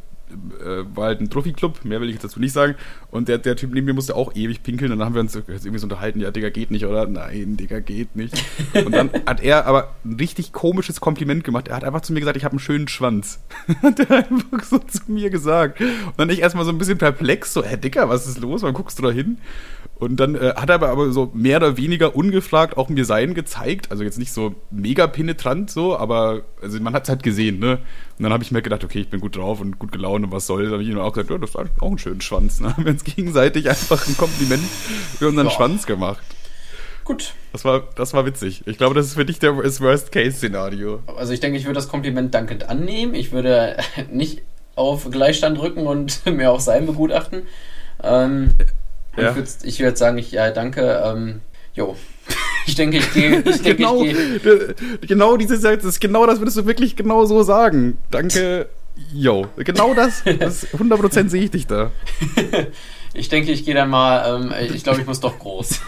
äh, war halt ein Trophy-Club, mehr will ich jetzt dazu nicht sagen. Und der, der Typ neben mir musste auch ewig pinkeln. Und dann haben wir uns irgendwie so unterhalten, ja, Digga, geht nicht, oder? Nein, Digga, geht nicht. Und dann hat er aber ein richtig komisches Kompliment gemacht. Er hat einfach zu mir gesagt, ich habe einen schönen Schwanz. hat er einfach so zu mir gesagt. Und dann ich erstmal so ein bisschen perplex, so, hä, Digga, was ist los? Wann guckst du da hin? Und dann äh, hat er aber, aber so mehr oder weniger ungefragt auch mir sein gezeigt. Also jetzt nicht so mega penetrant so, aber also man hat es halt gesehen, ne? Und dann habe ich mir gedacht, okay, ich bin gut drauf und gut gelaunt und was soll. Dann habe ich ihm auch gesagt, ja, das ist auch ein schöner Schwanz. Ne? Haben wir uns gegenseitig einfach ein Kompliment für unseren Boah. Schwanz gemacht. Gut. Das war, das war witzig. Ich glaube, das ist für dich der Worst-Case-Szenario. Also ich denke, ich würde das Kompliment dankend annehmen. Ich würde nicht auf Gleichstand rücken und mir auch sein begutachten. Ähm, ja. Ich würde ich würd sagen, ich, ja, danke. Ähm, jo. Ich denke, ich gehe. Ich denke, genau, ich gehe. Genau diese Sätze, ist genau das würdest du wirklich genau so sagen. Danke. Jo. Genau das. das 100% sehe ich dich da. ich denke, ich gehe dann mal. Ähm, ich glaube, ich muss doch groß.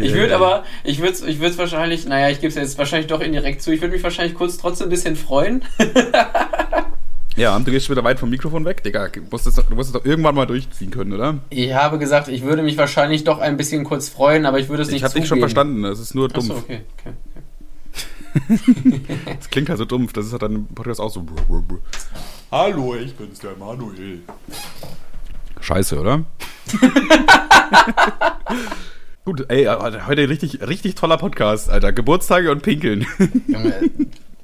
Ich würde aber, ich würde es ich wahrscheinlich, naja, ich gebe es jetzt wahrscheinlich doch indirekt zu, ich würde mich wahrscheinlich kurz trotzdem ein bisschen freuen. Ja, du gehst schon wieder weit vom Mikrofon weg, Digga. Du musst, es doch, du musst es doch irgendwann mal durchziehen können, oder? Ich habe gesagt, ich würde mich wahrscheinlich doch ein bisschen kurz freuen, aber ich würde es nicht Ich habe dich schon verstanden, das ist nur dumpf. Achso, okay, okay. okay. das klingt halt so dumpf, das ist halt dann im Podcast auch so. Hallo, ich bin's, der Manuel. Scheiße, oder? Gut, ey, heute richtig, richtig toller Podcast, Alter. Geburtstage und Pinkeln. Junge,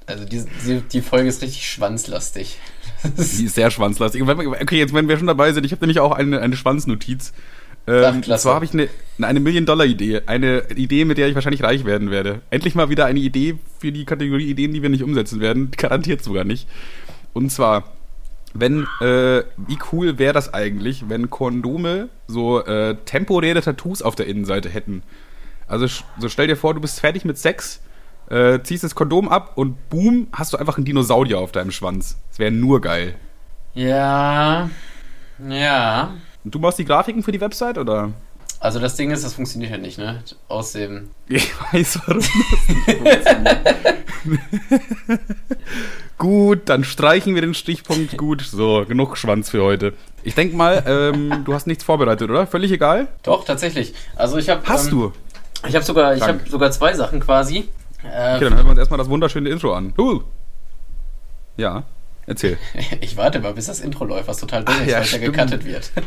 also die, die, die Folge ist richtig schwanzlastig. Die ist sehr schwanzlastig. Okay, jetzt wenn wir schon dabei sind, ich habe nämlich auch eine, eine Schwanznotiz. Ähm, Ach, und zwar habe ich eine, eine Million-Dollar-Idee. Eine Idee, mit der ich wahrscheinlich reich werden werde. Endlich mal wieder eine Idee für die Kategorie Ideen, die wir nicht umsetzen werden. Garantiert sogar nicht. Und zwar, wenn, äh, wie cool wäre das eigentlich, wenn Kondome so äh, temporäre Tattoos auf der Innenseite hätten? Also so stell dir vor, du bist fertig mit Sex äh, ziehst das Kondom ab und boom, hast du einfach einen Dinosaurier auf deinem Schwanz. Das wäre nur geil. Ja. Ja. Und du machst die Grafiken für die Website, oder? Also das Ding ist, das funktioniert ja nicht, ne? Aus dem. Ich weiß, warum das nicht. Gut, dann streichen wir den Stichpunkt. Gut, so, genug Schwanz für heute. Ich denke mal, ähm, du hast nichts vorbereitet, oder? Völlig egal? Doch, tatsächlich. Also ich habe. Hast ähm, du? Ich habe sogar, hab sogar zwei Sachen quasi. Äh, okay, dann hören wir uns erstmal das wunderschöne Intro an. Uh. Ja. Erzähl. Ich warte mal, bis das Intro läuft, was total dumm ist, ja, weil es ja gecuttet wird.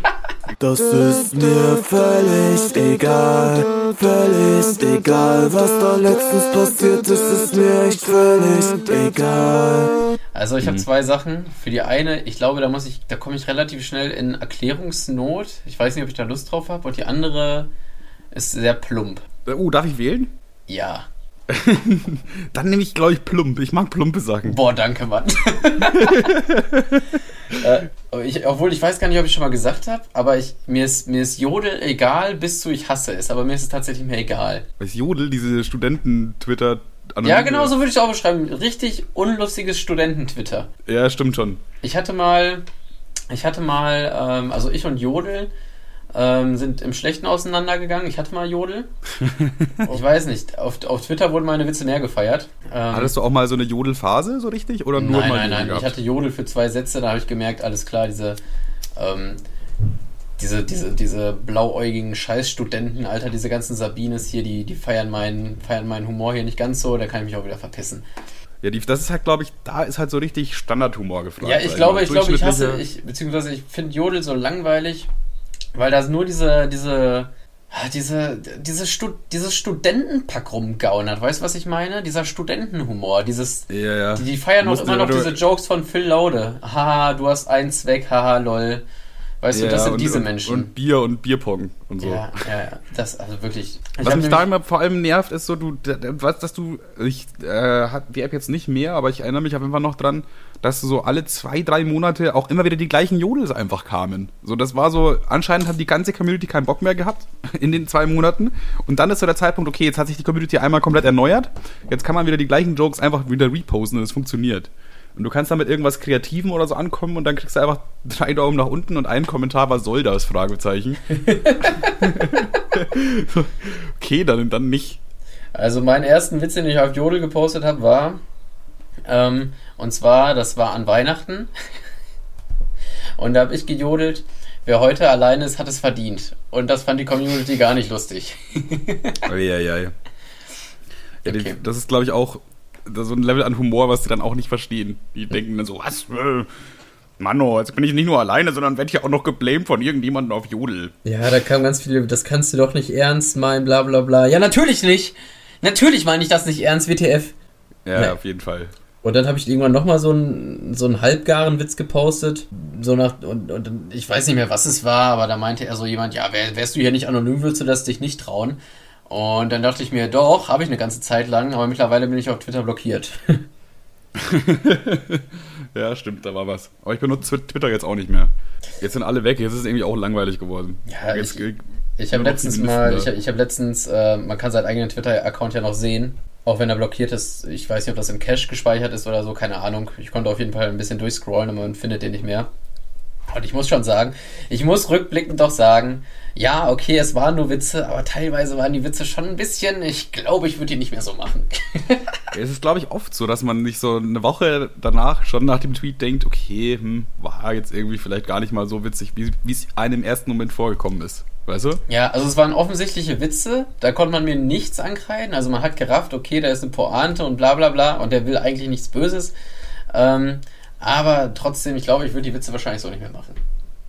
Das ist mir völlig egal, völlig egal, was da letztens passiert ist, ist mir echt völlig egal. Also ich habe mhm. zwei Sachen. Für die eine, ich glaube, da muss ich, da komme ich relativ schnell in Erklärungsnot. Ich weiß nicht, ob ich da Lust drauf habe. Und die andere ist sehr plump. Uh, darf ich wählen? Ja. Dann nehme ich, glaube ich, plump. Ich mag plumpe Sachen. Boah, danke, Mann. äh, ich, obwohl ich weiß gar nicht, ob ich schon mal gesagt habe, aber ich, mir, ist, mir ist Jodel egal, bis zu ich hasse es. Aber mir ist es tatsächlich mehr egal. Ist Jodel, diese Studenten-Twitter- ja, genau so würde ich es auch beschreiben. Richtig unlustiges Studenten-Twitter. Ja, stimmt schon. Ich hatte mal, ich hatte mal, ähm, also ich und Jodel, ähm, sind im Schlechten auseinandergegangen. Ich hatte mal Jodel. ich weiß nicht. Auf, auf Twitter wurden meine Witze mehr gefeiert. Ähm, Hattest du auch mal so eine Jodelphase so richtig? Oder nur nein, mal nein, nein. Gehabt? Ich hatte Jodel für zwei Sätze, da habe ich gemerkt, alles klar, diese, ähm, diese, diese, diese blauäugigen Scheißstudenten, Alter, diese ganzen Sabines hier, die, die feiern, meinen, feiern meinen Humor hier nicht ganz so, da kann ich mich auch wieder verpissen. Ja, die, das ist halt, glaube ich, da ist halt so richtig Standardhumor gefragt. Ja, ich glaube, ich glaube, ich hasse, ich, beziehungsweise ich finde Jodel so langweilig, weil da nur diese, diese, ah, diese, diese Stud dieses Studentenpack rumgaunert. Weißt du, was ich meine? Dieser Studentenhumor, dieses, ja, ja. Die, die feiern auch immer noch diese Jokes von Phil Laude. Haha, du hast einen Zweck, haha, lol. Weißt ja, du, das sind und, diese Menschen. Und Bier und Bierpong und so. Ja, ja, ja. Das, also wirklich. Was mich da immer vor allem nervt, ist so, du, weißt, dass du, ich äh, hat die App jetzt nicht mehr, aber ich erinnere mich auf jeden Fall noch dran, dass so alle zwei, drei Monate auch immer wieder die gleichen Jodels einfach kamen. So, das war so, anscheinend hat die ganze Community keinen Bock mehr gehabt in den zwei Monaten. Und dann ist so der Zeitpunkt, okay, jetzt hat sich die Community einmal komplett erneuert. Jetzt kann man wieder die gleichen Jokes einfach wieder reposten und es funktioniert. Und du kannst damit irgendwas Kreativen oder so ankommen und dann kriegst du einfach drei Daumen nach unten und einen Kommentar, was soll das? Fragezeichen. okay, dann, dann nicht. Also meinen ersten Witz, den ich auf Jodel gepostet habe, war, ähm, und zwar, das war an Weihnachten. und da habe ich gejodelt, wer heute alleine ist, hat es verdient. Und das fand die Community gar nicht lustig. Eieiei. ja, okay. das ist, glaube ich, auch so ein Level an Humor, was die dann auch nicht verstehen. Die denken dann so, was? Äh, Manno, jetzt bin ich nicht nur alleine, sondern werde ich auch noch geblamed von irgendjemandem auf Jodel. Ja, da kam ganz viel, das kannst du doch nicht ernst meinen, bla bla bla. Ja, natürlich nicht. Natürlich meine ich das nicht ernst, WTF. Ja, nee. auf jeden Fall. Und dann habe ich irgendwann nochmal so einen, so einen halbgaren Witz gepostet. So nach, und, und ich weiß nicht mehr, was es war, aber da meinte er so jemand, ja, wär, wärst du hier nicht anonym, würdest du das dich nicht trauen. Und dann dachte ich mir, doch, habe ich eine ganze Zeit lang, aber mittlerweile bin ich auf Twitter blockiert. ja, stimmt, da war was. Aber ich benutze Twitter jetzt auch nicht mehr. Jetzt sind alle weg, jetzt ist es irgendwie auch langweilig geworden. Ja, jetzt, ich, ich habe letztens mal, ich habe hab letztens, äh, man kann seinen eigenen Twitter-Account ja noch sehen, auch wenn er blockiert ist. Ich weiß nicht, ob das im Cache gespeichert ist oder so, keine Ahnung. Ich konnte auf jeden Fall ein bisschen durchscrollen, aber man findet den nicht mehr. Und ich muss schon sagen, ich muss rückblickend doch sagen, ja, okay, es waren nur Witze, aber teilweise waren die Witze schon ein bisschen, ich glaube, ich würde die nicht mehr so machen. es ist, glaube ich, oft so, dass man sich so eine Woche danach schon nach dem Tweet denkt, okay, hm, war jetzt irgendwie vielleicht gar nicht mal so witzig, wie es einem im ersten Moment vorgekommen ist. Weißt du? Ja, also es waren offensichtliche Witze, da konnte man mir nichts ankreiden. Also man hat gerafft, okay, da ist eine Pointe und bla bla bla und der will eigentlich nichts Böses. Ähm, aber trotzdem, ich glaube, ich würde die Witze wahrscheinlich so nicht mehr machen.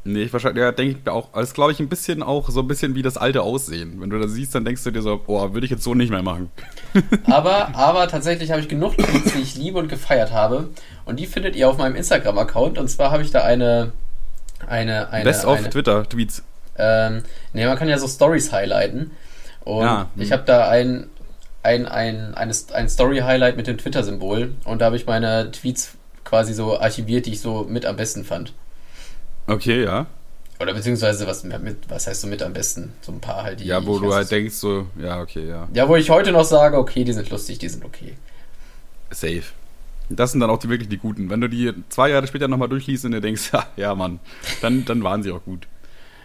Nee, ich wahrscheinlich, ja, denke ich mir auch. Das glaube ich ein bisschen auch so ein bisschen wie das alte Aussehen. Wenn du das siehst, dann denkst du dir so, boah, würde ich jetzt so nicht mehr machen. aber, aber tatsächlich habe ich genug Tweets, die ich liebe und gefeiert habe. Und die findet ihr auf meinem Instagram-Account. Und zwar habe ich da eine. eine, eine Best of Twitter-Tweets. Ähm, nee, man kann ja so Stories highlighten. Und ja, ich hm. habe da ein, ein, ein, eine, ein Story-Highlight mit dem Twitter-Symbol. Und da habe ich meine Tweets quasi so archiviert, die ich so mit am besten fand. Okay, ja. Oder beziehungsweise, was, mit, was heißt so mit am besten? So ein paar halt, die. Ja, wo du halt denkst, so, ja, okay, ja. Ja, wo ich heute noch sage, okay, die sind lustig, die sind okay. Safe. Das sind dann auch die wirklich die guten. Wenn du die zwei Jahre später nochmal durchliest und dir denkst, ja, ja, Mann, dann, dann waren sie auch gut.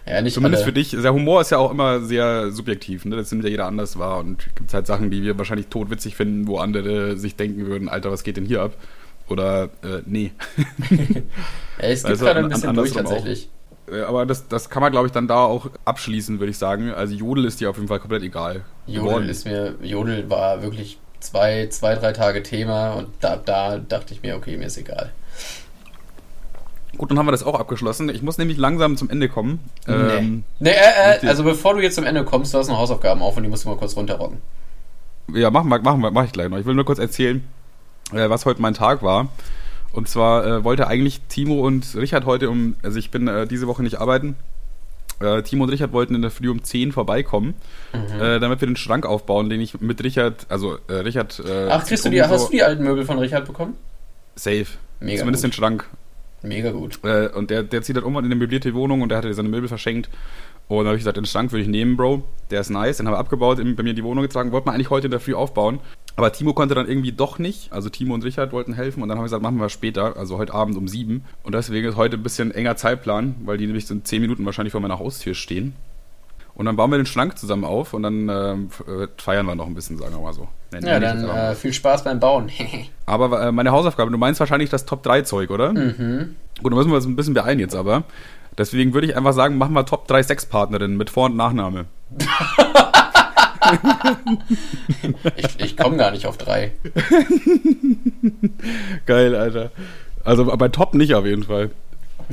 Ja, nicht Zumindest alle. für dich. Der Humor ist ja auch immer sehr subjektiv, ne? Das nimmt ja jeder anders wahr. Und gibt halt Sachen, die wir wahrscheinlich totwitzig finden, wo andere sich denken würden, Alter, was geht denn hier ab? Oder äh, nee. es gibt also, gerade ein bisschen an, durch tatsächlich. Auch. Aber das, das kann man, glaube ich, dann da auch abschließen, würde ich sagen. Also Jodel ist dir auf jeden Fall komplett egal. Jodel ist mir, Jodel war wirklich zwei, zwei, drei Tage Thema und da, da dachte ich mir, okay, mir ist egal. Gut, dann haben wir das auch abgeschlossen. Ich muss nämlich langsam zum Ende kommen. Nee. Ähm, nee, äh, äh, also bevor du jetzt zum Ende kommst, du hast noch Hausaufgaben auf und die musst du mal kurz runterrocken. Ja, machen wir, machen wir, mach ich gleich noch. Ich will nur kurz erzählen, äh, was heute mein Tag war. Und zwar äh, wollte eigentlich Timo und Richard heute um, also ich bin äh, diese Woche nicht arbeiten. Äh, Timo und Richard wollten in der Früh um 10 vorbeikommen, mhm. Äh, damit wir den Schrank aufbauen, den ich mit Richard, also Richard. Ach, kriegst du die, hast du die alten Möbel von Richard bekommen? Safe. Mega Zumindest gut. den Schrank. Mega gut. Äh, und der, der zieht halt irgendwann in eine möblierte Wohnung und der hatte seine Möbel verschenkt. Und dann habe ich gesagt, den Schrank würde ich nehmen, Bro. Der ist nice. Den haben wir abgebaut, bei mir in die Wohnung getragen. Wollten wir eigentlich heute in der Früh aufbauen. Aber Timo konnte dann irgendwie doch nicht. Also Timo und Richard wollten helfen. Und dann haben wir gesagt, machen wir später. Also heute Abend um sieben. Und deswegen ist heute ein bisschen enger Zeitplan, weil die nämlich so in zehn Minuten wahrscheinlich vor meiner Haustür stehen. Und dann bauen wir den Schrank zusammen auf und dann äh, feiern wir noch ein bisschen, sagen wir mal so. Nennen ja, dann äh, viel Spaß beim Bauen. aber äh, meine Hausaufgabe, du meinst wahrscheinlich das Top 3 Zeug, oder? Mhm. Gut, dann müssen wir uns ein bisschen beeilen jetzt aber. Deswegen würde ich einfach sagen, machen wir Top 3 Sexpartnerinnen mit Vor- und Nachname. ich ich komme gar nicht auf 3. Geil, Alter. Also bei Top nicht auf jeden Fall.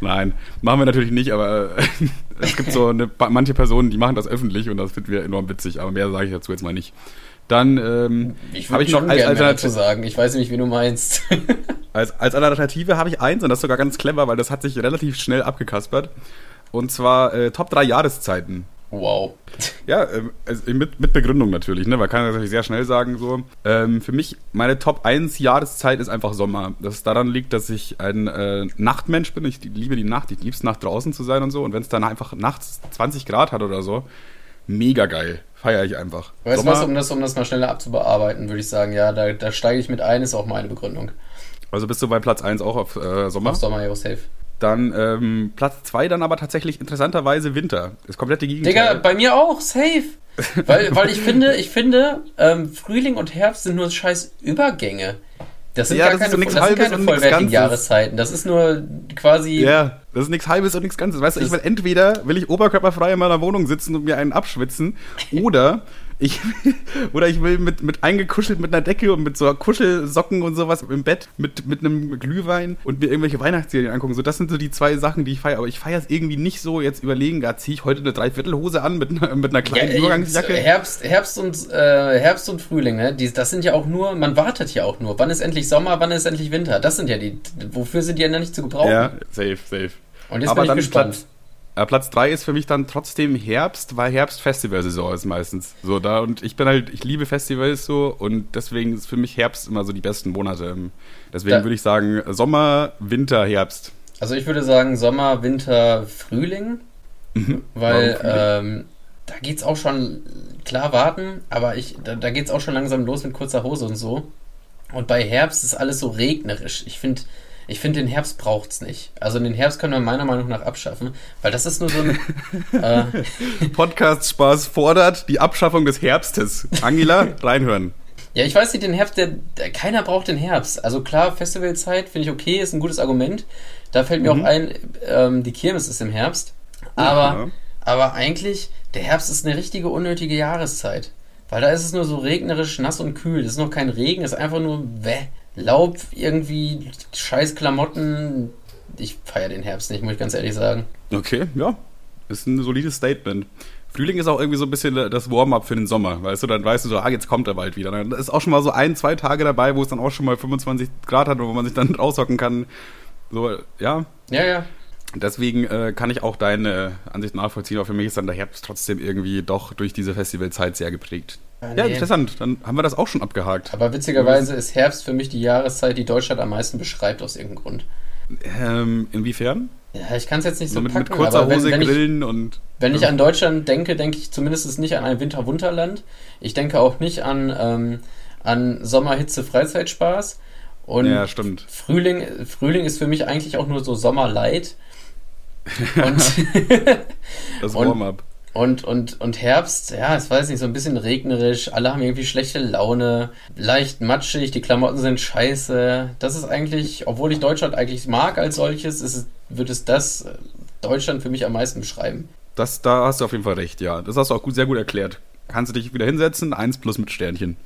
Nein, machen wir natürlich nicht, aber äh, es gibt so eine, manche Personen, die machen das öffentlich und das finden wir enorm witzig, aber mehr sage ich dazu jetzt mal nicht. Dann ähm, habe ich noch als Alternative sagen. Ich weiß nicht, wie du meinst. als, als Alternative habe ich eins und das ist sogar ganz clever, weil das hat sich relativ schnell abgekaspert. Und zwar äh, Top 3 Jahreszeiten. Wow. Ja, also mit, mit Begründung natürlich, ne? Man kann das natürlich sehr schnell sagen so. Ähm, für mich, meine Top 1 Jahreszeit ist einfach Sommer. Das daran liegt, dass ich ein äh, Nachtmensch bin. Ich liebe die Nacht. Ich liebe es, nach draußen zu sein und so. Und wenn es dann einfach nachts 20 Grad hat oder so, mega geil. Feiere ich einfach. Weißt du was, um das, um das mal schneller abzubearbeiten, würde ich sagen, ja, da, da steige ich mit ein, ist auch meine Begründung. Also bist du bei Platz 1 auch auf äh, Sommer? Auf Sommer, ja, safe. Dann ähm, Platz 2 dann aber tatsächlich interessanterweise Winter. Das komplette Gegenteil. Digga, bei mir auch, safe. weil, weil ich finde, ich finde, ähm, Frühling und Herbst sind nur scheiß Übergänge. Das sind ja, gar das keine, das sind keine vollwertigen Jahreszeiten. Das ist nur quasi. Ja, das ist nichts Halbes und nichts Ganzes. Weißt du, ich will entweder will ich oberkörperfrei in meiner Wohnung sitzen und mir einen abschwitzen, oder ich, oder ich will mit, mit eingekuschelt mit einer Decke und mit so Kuschelsocken und sowas im Bett, mit, mit einem Glühwein und mir irgendwelche Weihnachtsserien angucken. So, das sind so die zwei Sachen, die ich feiere. Aber ich feiere es irgendwie nicht so, jetzt überlegen, da ziehe ich heute eine Dreiviertelhose an mit, einer, mit einer kleinen ja, Übergangsjacke. Herbst, Herbst, und, äh, Herbst und Frühling, ne? Die, das sind ja auch nur, man wartet ja auch nur. Wann ist endlich Sommer, wann ist endlich Winter? Das sind ja die, wofür sind die ja nicht zu gebrauchen? Ja, safe, safe. Und jetzt Aber bin ich gespannt. Platz, äh, Platz 3 ist für mich dann trotzdem Herbst, weil Herbst Festivalsaison ist meistens. So da und ich bin halt, ich liebe Festivals so und deswegen ist für mich Herbst immer so die besten Monate. Deswegen würde ich sagen Sommer, Winter, Herbst. Also ich würde sagen Sommer, Winter, Frühling, mhm. weil ähm, da geht's auch schon klar warten, aber ich da, da geht's auch schon langsam los mit kurzer Hose und so. Und bei Herbst ist alles so regnerisch. Ich finde ich finde, den Herbst braucht es nicht. Also den Herbst können wir meiner Meinung nach abschaffen, weil das ist nur so ein... äh Podcast-Spaß fordert die Abschaffung des Herbstes. Angela, reinhören. Ja, ich weiß nicht, den Herbst, der, der, keiner braucht den Herbst. Also klar, Festivalzeit finde ich okay, ist ein gutes Argument. Da fällt mir mhm. auch ein, ähm, die Kirmes ist im Herbst. Aber, ja. aber eigentlich, der Herbst ist eine richtige unnötige Jahreszeit. Weil da ist es nur so regnerisch, nass und kühl. Das ist noch kein Regen, ist einfach nur weh. Laub, irgendwie scheiß Klamotten. Ich feiere den Herbst nicht, muss ich ganz ehrlich sagen. Okay, ja. Ist ein solides Statement. Frühling ist auch irgendwie so ein bisschen das Warm-up für den Sommer, weißt du, dann weißt du so, ah, jetzt kommt er bald wieder. Dann ist auch schon mal so ein, zwei Tage dabei, wo es dann auch schon mal 25 Grad hat, wo man sich dann raushocken kann. So, ja. Ja, ja. Deswegen äh, kann ich auch deine Ansicht nachvollziehen, aber für mich ist dann der Herbst trotzdem irgendwie doch durch diese Festivalzeit sehr geprägt. Ah, nee. Ja, interessant. Dann haben wir das auch schon abgehakt. Aber witzigerweise ist Herbst für mich die Jahreszeit, die Deutschland am meisten beschreibt, aus irgendeinem Grund. Ähm, inwiefern? Ja, ich kann es jetzt nicht so, so mit, packen, mit kurzer Hose wenn, wenn grillen ich, und. Wenn ich an Deutschland denke, denke ich zumindest nicht an ein Winter-Wunderland. Ich denke auch nicht an, ähm, an Sommerhitze, Freizeitspaß. Und ja, stimmt. Frühling, Frühling ist für mich eigentlich auch nur so Sommerlight. Und das Warm-up. Und, und, und Herbst, ja, ich weiß nicht, so ein bisschen regnerisch, alle haben irgendwie schlechte Laune, leicht matschig, die Klamotten sind scheiße. Das ist eigentlich, obwohl ich Deutschland eigentlich mag als solches, ist, wird es das Deutschland für mich am meisten beschreiben. Das, da hast du auf jeden Fall recht, ja. Das hast du auch gut, sehr gut erklärt. Kannst du dich wieder hinsetzen, eins plus mit Sternchen.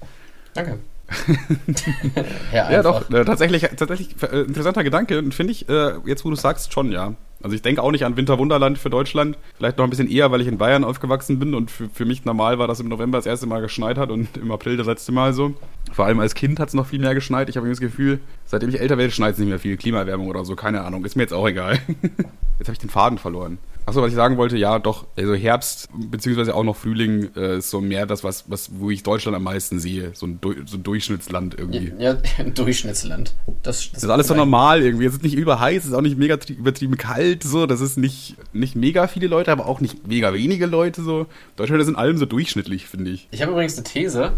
Danke. ja, ja, doch, äh, tatsächlich, tatsächlich äh, interessanter Gedanke, finde ich, äh, jetzt wo du sagst, schon, ja. Also ich denke auch nicht an Winterwunderland für Deutschland. Vielleicht noch ein bisschen eher, weil ich in Bayern aufgewachsen bin und für, für mich normal war, dass im November das erste Mal geschneit hat und im April das letzte Mal so. Vor allem als Kind hat es noch viel mehr geschneit. Ich habe das Gefühl, seitdem ich älter werde, schneit es nicht mehr viel. Klimaerwärmung oder so, keine Ahnung. Ist mir jetzt auch egal. jetzt habe ich den Faden verloren. Achso, was ich sagen wollte, ja, doch, also Herbst, beziehungsweise auch noch Frühling äh, ist so mehr das, was, was, wo ich Deutschland am meisten sehe. So ein, so ein Durchschnittsland irgendwie. Ja, ein Durchschnittsland. Das, das, ist alles so normal irgendwie. Es ist nicht überheiß, es ist auch nicht mega übertrieben kalt, so. Das ist nicht, nicht mega viele Leute, aber auch nicht mega wenige Leute, so. Deutschland ist in allem so durchschnittlich, finde ich. Ich habe übrigens eine These.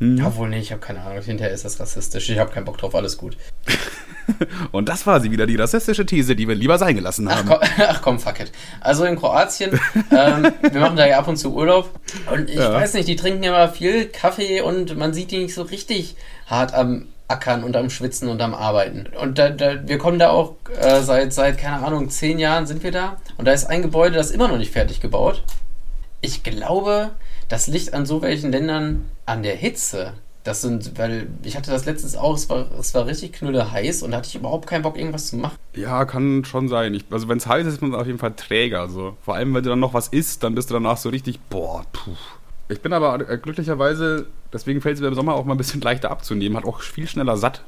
Hm. Obwohl, nee, ich habe keine Ahnung. Hinterher ist das rassistisch. Ich habe keinen Bock drauf, alles gut. Und das war sie wieder, die rassistische These, die wir lieber sein gelassen haben. Ach komm, ach komm fuck it. Also in Kroatien, ähm, wir machen da ja ab und zu Urlaub. Und ich ja. weiß nicht, die trinken immer viel Kaffee und man sieht die nicht so richtig hart am Ackern und am Schwitzen und am Arbeiten. Und da, da, wir kommen da auch äh, seit, seit, keine Ahnung, zehn Jahren sind wir da. Und da ist ein Gebäude, das ist immer noch nicht fertig gebaut. Ich glaube, das liegt an so welchen Ländern an der Hitze. Das sind, weil ich hatte das letztens auch, es war, es war richtig knülle heiß und da hatte ich überhaupt keinen Bock, irgendwas zu machen. Ja, kann schon sein. Ich, also wenn es heiß ist, ist man auf jeden Fall träger. So. Vor allem, wenn du dann noch was isst, dann bist du danach so richtig, boah, puh. Ich bin aber äh, glücklicherweise, deswegen fällt es mir im Sommer auch mal ein bisschen leichter abzunehmen, hat auch viel schneller satt.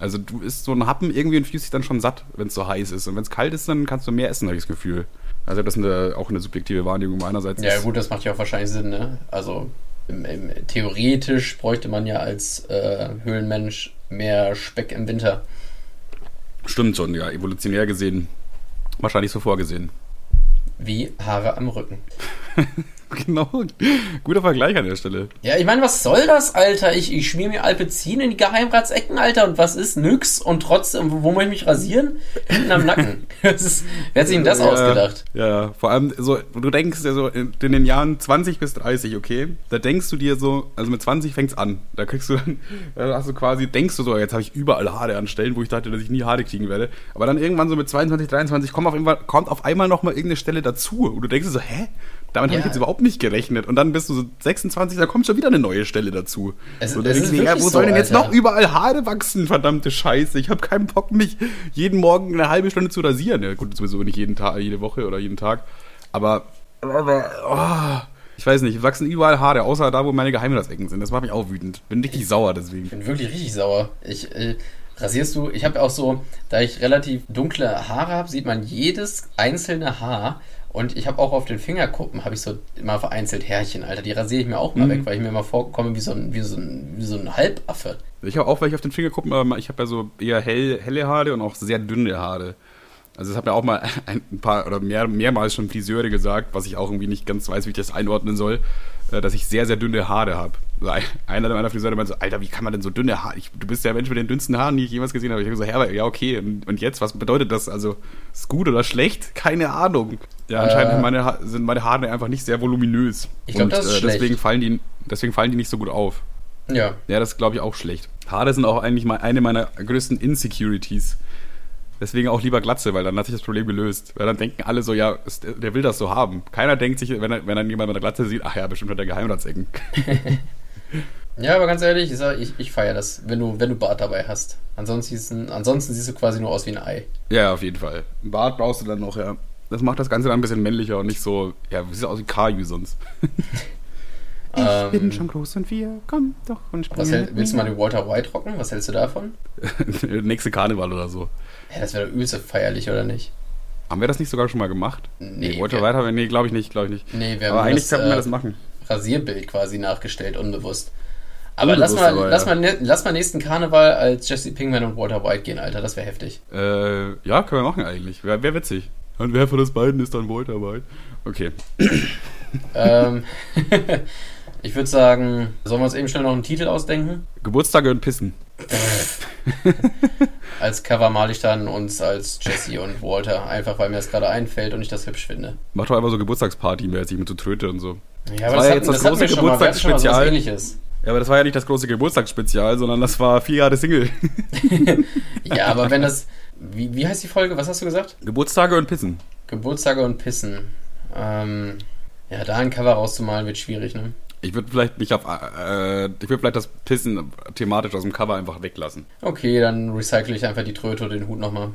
Also du isst so einen Happen irgendwie und fühlst dich dann schon satt, wenn es so heiß ist. Und wenn es kalt ist, dann kannst du mehr essen, habe ich das Gefühl. Also das ist eine, auch eine subjektive Wahrnehmung meinerseits. Ja gut, das macht ja auch wahrscheinlich Sinn, ne? Also im, im, theoretisch bräuchte man ja als äh, Höhlenmensch mehr Speck im Winter. Stimmt schon, ja, evolutionär gesehen. Wahrscheinlich so vorgesehen. Wie Haare am Rücken. genau. Guter Vergleich an der Stelle. Ja, ich meine, was soll das, Alter? Ich, ich schmier mir Alpezin in die Geheimratsecken, Alter, und was ist? Nix. Und trotzdem, wo muss ich mich rasieren? Hinten am Nacken. das ist, wer hat sich denn das ja, ausgedacht? Ja, vor allem, so, du denkst ja so in, in, den Jahren 20 bis 30, okay? Da denkst du dir so, also mit 20 fängt's an. Da kriegst du dann, da hast du quasi, denkst du so, jetzt habe ich überall Haare an Stellen, wo ich dachte, dass ich nie Haare kriegen werde. Aber dann irgendwann so mit 22, 23 kommt auf, einmal, kommt auf einmal nochmal irgendeine Stelle dazu. Und du denkst so, hä? Damit ja. habe ich jetzt überhaupt nicht gerechnet. Und dann bist du so 26, da kommt schon wieder eine neue Stelle dazu. Es, so, es mir, ja, wo so, sollen denn jetzt Alter. noch überall Haare wachsen? Verdammte Scheiße. Ich habe keinen Bock, mich jeden Morgen eine halbe Stunde zu rasieren. Ja, gut, sowieso nicht jeden Tag, jede Woche oder jeden Tag. Aber, aber oh, ich weiß nicht, wachsen überall Haare, außer da, wo meine Geheimratsecken sind. Das macht mich auch wütend. Bin richtig ich, sauer deswegen. Ich bin wirklich richtig sauer. Ich, äh, rasierst du, ich habe auch so, da ich relativ dunkle Haare habe, sieht man jedes einzelne Haar und ich habe auch auf den Fingerkuppen, habe ich so immer vereinzelt Härchen, Alter. Die rasiere ich mir auch mal mhm. weg, weil ich mir immer vorkomme wie so ein, wie so ein, wie so ein Halbaffe. Ich habe auch welche auf den Fingerkuppen, aber ich habe ja so eher hell, helle Haare und auch sehr dünne Haare. Also das hat mir auch mal ein paar oder mehr, mehrmals schon Friseure gesagt, was ich auch irgendwie nicht ganz weiß, wie ich das einordnen soll, äh, dass ich sehr, sehr dünne Haare habe. Also einer meiner Friseure meinte so, Alter, wie kann man denn so dünne Haare? Ich, du bist der Mensch mit den dünnsten Haaren, die ich jemals gesehen habe. Ich habe so, ja, okay, und, jetzt, was bedeutet das? Also, ist gut oder schlecht? Keine Ahnung. Ja, anscheinend äh, meine, sind meine Haare einfach nicht sehr voluminös. Ich glaube, das ist äh, deswegen schlecht. fallen die, deswegen fallen die nicht so gut auf. Ja. Ja, das glaube ich auch schlecht. Haare sind auch eigentlich mal eine meiner größten Insecurities. Deswegen auch lieber Glatze, weil dann hat sich das Problem gelöst. Weil dann denken alle so, ja, der will das so haben. Keiner denkt sich, wenn, er, wenn dann jemand mit einer Glatze sieht, ach ja, bestimmt hat er Geheimratsecken. ja, aber ganz ehrlich, ich, ich, ich feiere das, wenn du, wenn du Bart dabei hast. Ansonsten, ansonsten siehst du quasi nur aus wie ein Ei. Ja, auf jeden Fall. Ein Bart brauchst du dann noch, ja. Das macht das Ganze dann ein bisschen männlicher und nicht so, ja, wie sieht aus wie Kaju sonst. Ich ähm, bin schon groß und wir, komm doch und springen. willst du mal den Walter White rocken? Was hältst du davon? Nächste Karneval oder so. Ja, das wäre doch übelst feierlich, oder nicht? Haben wir das nicht sogar schon mal gemacht? Nee. nee Walter White haben wir, nee, glaube ich nicht, glaube ich nicht. Nee, wir haben Aber eigentlich könnten wir das machen. Rasierbild quasi nachgestellt, unbewusst. Aber, lass, mal, aber, lass, mal, lass mal nächsten Karneval als Jesse Pinkman und Walter White gehen, Alter. Das wäre heftig. Äh, ja, können wir machen eigentlich. Wäre wär witzig. Und wer von uns beiden ist dann Walter White? Okay. ähm, ich würde sagen, sollen wir uns eben schnell noch einen Titel ausdenken? Geburtstage und Pissen. als Cover male ich dann uns als Jesse und Walter, einfach weil mir das gerade einfällt und ich das hübsch finde. Mach doch einfach so Geburtstagsparty-mäßig mit so Tröte und so. Ja, aber das, das war ja jetzt das, das große Geburtstagsspezial. Ja, aber das war ja nicht das große Geburtstagsspezial, sondern das war vier Jahre Single. ja, aber wenn das. Wie, wie heißt die Folge? Was hast du gesagt? Geburtstage und Pissen. Geburtstage und Pissen. Ähm, ja, da ein Cover rauszumalen wird schwierig, ne? Ich würde vielleicht nicht auf, äh, ich würde vielleicht das Pissen thematisch aus dem Cover einfach weglassen. Okay, dann recycle ich einfach die Tröte und den Hut nochmal.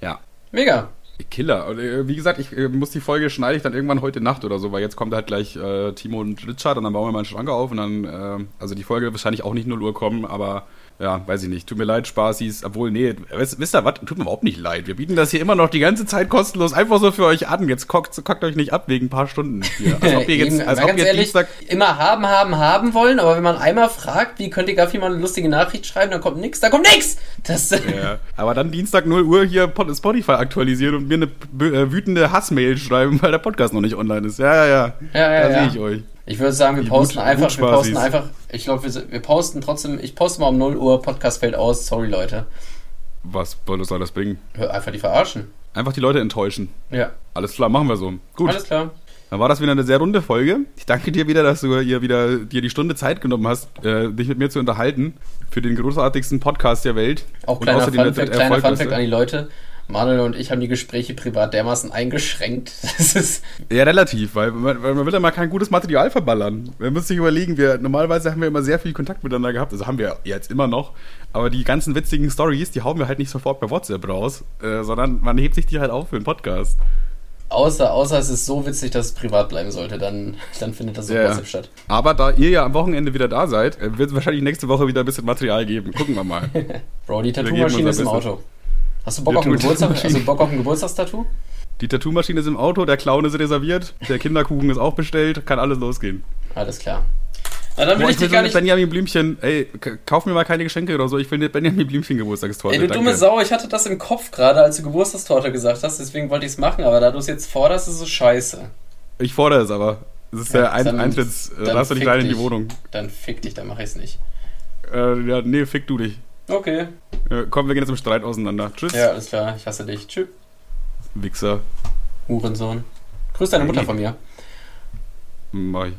Ja. Mega. Killer. Äh, wie gesagt, ich äh, muss die Folge schneide ich dann irgendwann heute Nacht oder so, weil jetzt kommt halt gleich äh, Timo und Richard und dann bauen wir mal einen Schrank auf und dann, äh, also die Folge wird wahrscheinlich auch nicht 0 Uhr kommen, aber ja, weiß ich nicht. Tut mir leid, Spaßis. Obwohl, nee, wisst, ihr was? Tut mir überhaupt nicht leid. Wir bieten das hier immer noch die ganze Zeit kostenlos einfach so für euch an. Jetzt guckt, guckt euch nicht ab wegen ein paar Stunden hier. Als ob ihr jetzt, als ob ihr ehrlich, Dienstag immer haben, haben, haben wollen, aber wenn man einmal fragt, wie könnt ihr Gaffi mal eine lustige Nachricht schreiben, dann kommt nix, da kommt nix! Das ja, aber dann Dienstag 0 Uhr hier Spotify aktualisieren und mir eine äh, wütende Hassmail schreiben, weil der Podcast noch nicht online ist. Ja, ja, ja. Ja, ja, da ja. sehe ich euch. Ich würde sagen, wir posten Wut, einfach, wir posten einfach, ich glaube, wir, wir posten trotzdem, ich poste mal um 0 Uhr, Podcast fällt aus, sorry Leute. Was soll das bringen? Einfach die verarschen. Einfach die Leute enttäuschen. Ja. Alles klar, machen wir so. Gut. Alles klar. Dann war das wieder eine sehr runde Folge. Ich danke dir wieder, dass du hier wieder dir die Stunde Zeit genommen hast, äh, dich mit mir zu unterhalten für den großartigsten Podcast der Welt. Auch kleiner Funfact, kleiner Funfact an die Leute. Manuel und ich haben die Gespräche privat dermaßen eingeschränkt. Das ist ja, relativ, weil man, weil man will ja mal kein gutes Material verballern. Man muss sich überlegen, wir, normalerweise haben wir immer sehr viel Kontakt miteinander gehabt, also haben wir jetzt immer noch, aber die ganzen witzigen Stories, die hauen wir halt nicht sofort per WhatsApp raus, äh, sondern man hebt sich die halt auf für einen Podcast. Außer, außer es ist so witzig, dass es privat bleiben sollte, dann, dann findet das so ja, WhatsApp statt. Aber da ihr ja am Wochenende wieder da seid, äh, wird es wahrscheinlich nächste Woche wieder ein bisschen Material geben. Gucken wir mal. Bro, die Tattoo-Maschine ist im Auto. Hast du Bock, auf ein, Geburtstag, hast du Bock auf ein Geburtstagstattoo? Die Tattoo-Maschine ist im Auto, der Clown ist reserviert, der Kinderkuchen ist auch bestellt, kann alles losgehen. Alles klar. Na, dann will Boah, ich, ich will gar nicht... Benjamin Blümchen, ey, kauf mir mal keine Geschenke oder so, ich will eine Benjamin Blümchen Geburtstagstorte. Ey, du dumme Sau, ich hatte das im Kopf gerade, als du Geburtstagstorte gesagt hast, deswegen wollte ich es machen, aber da du es jetzt forderst, ist es scheiße. Ich fordere es aber. Das ist ja, der Ein Eintritts, da hast du dich leider in die Wohnung. Dann fick dich, dann mach ich es nicht. Äh, ja, nee, fick du dich. Okay. Ja, komm, wir gehen jetzt im Streit auseinander. Tschüss. Ja, alles klar. Ich hasse dich. Tschüss. Wichser. Hurensohn. Grüß deine Mutter von mir. Ich.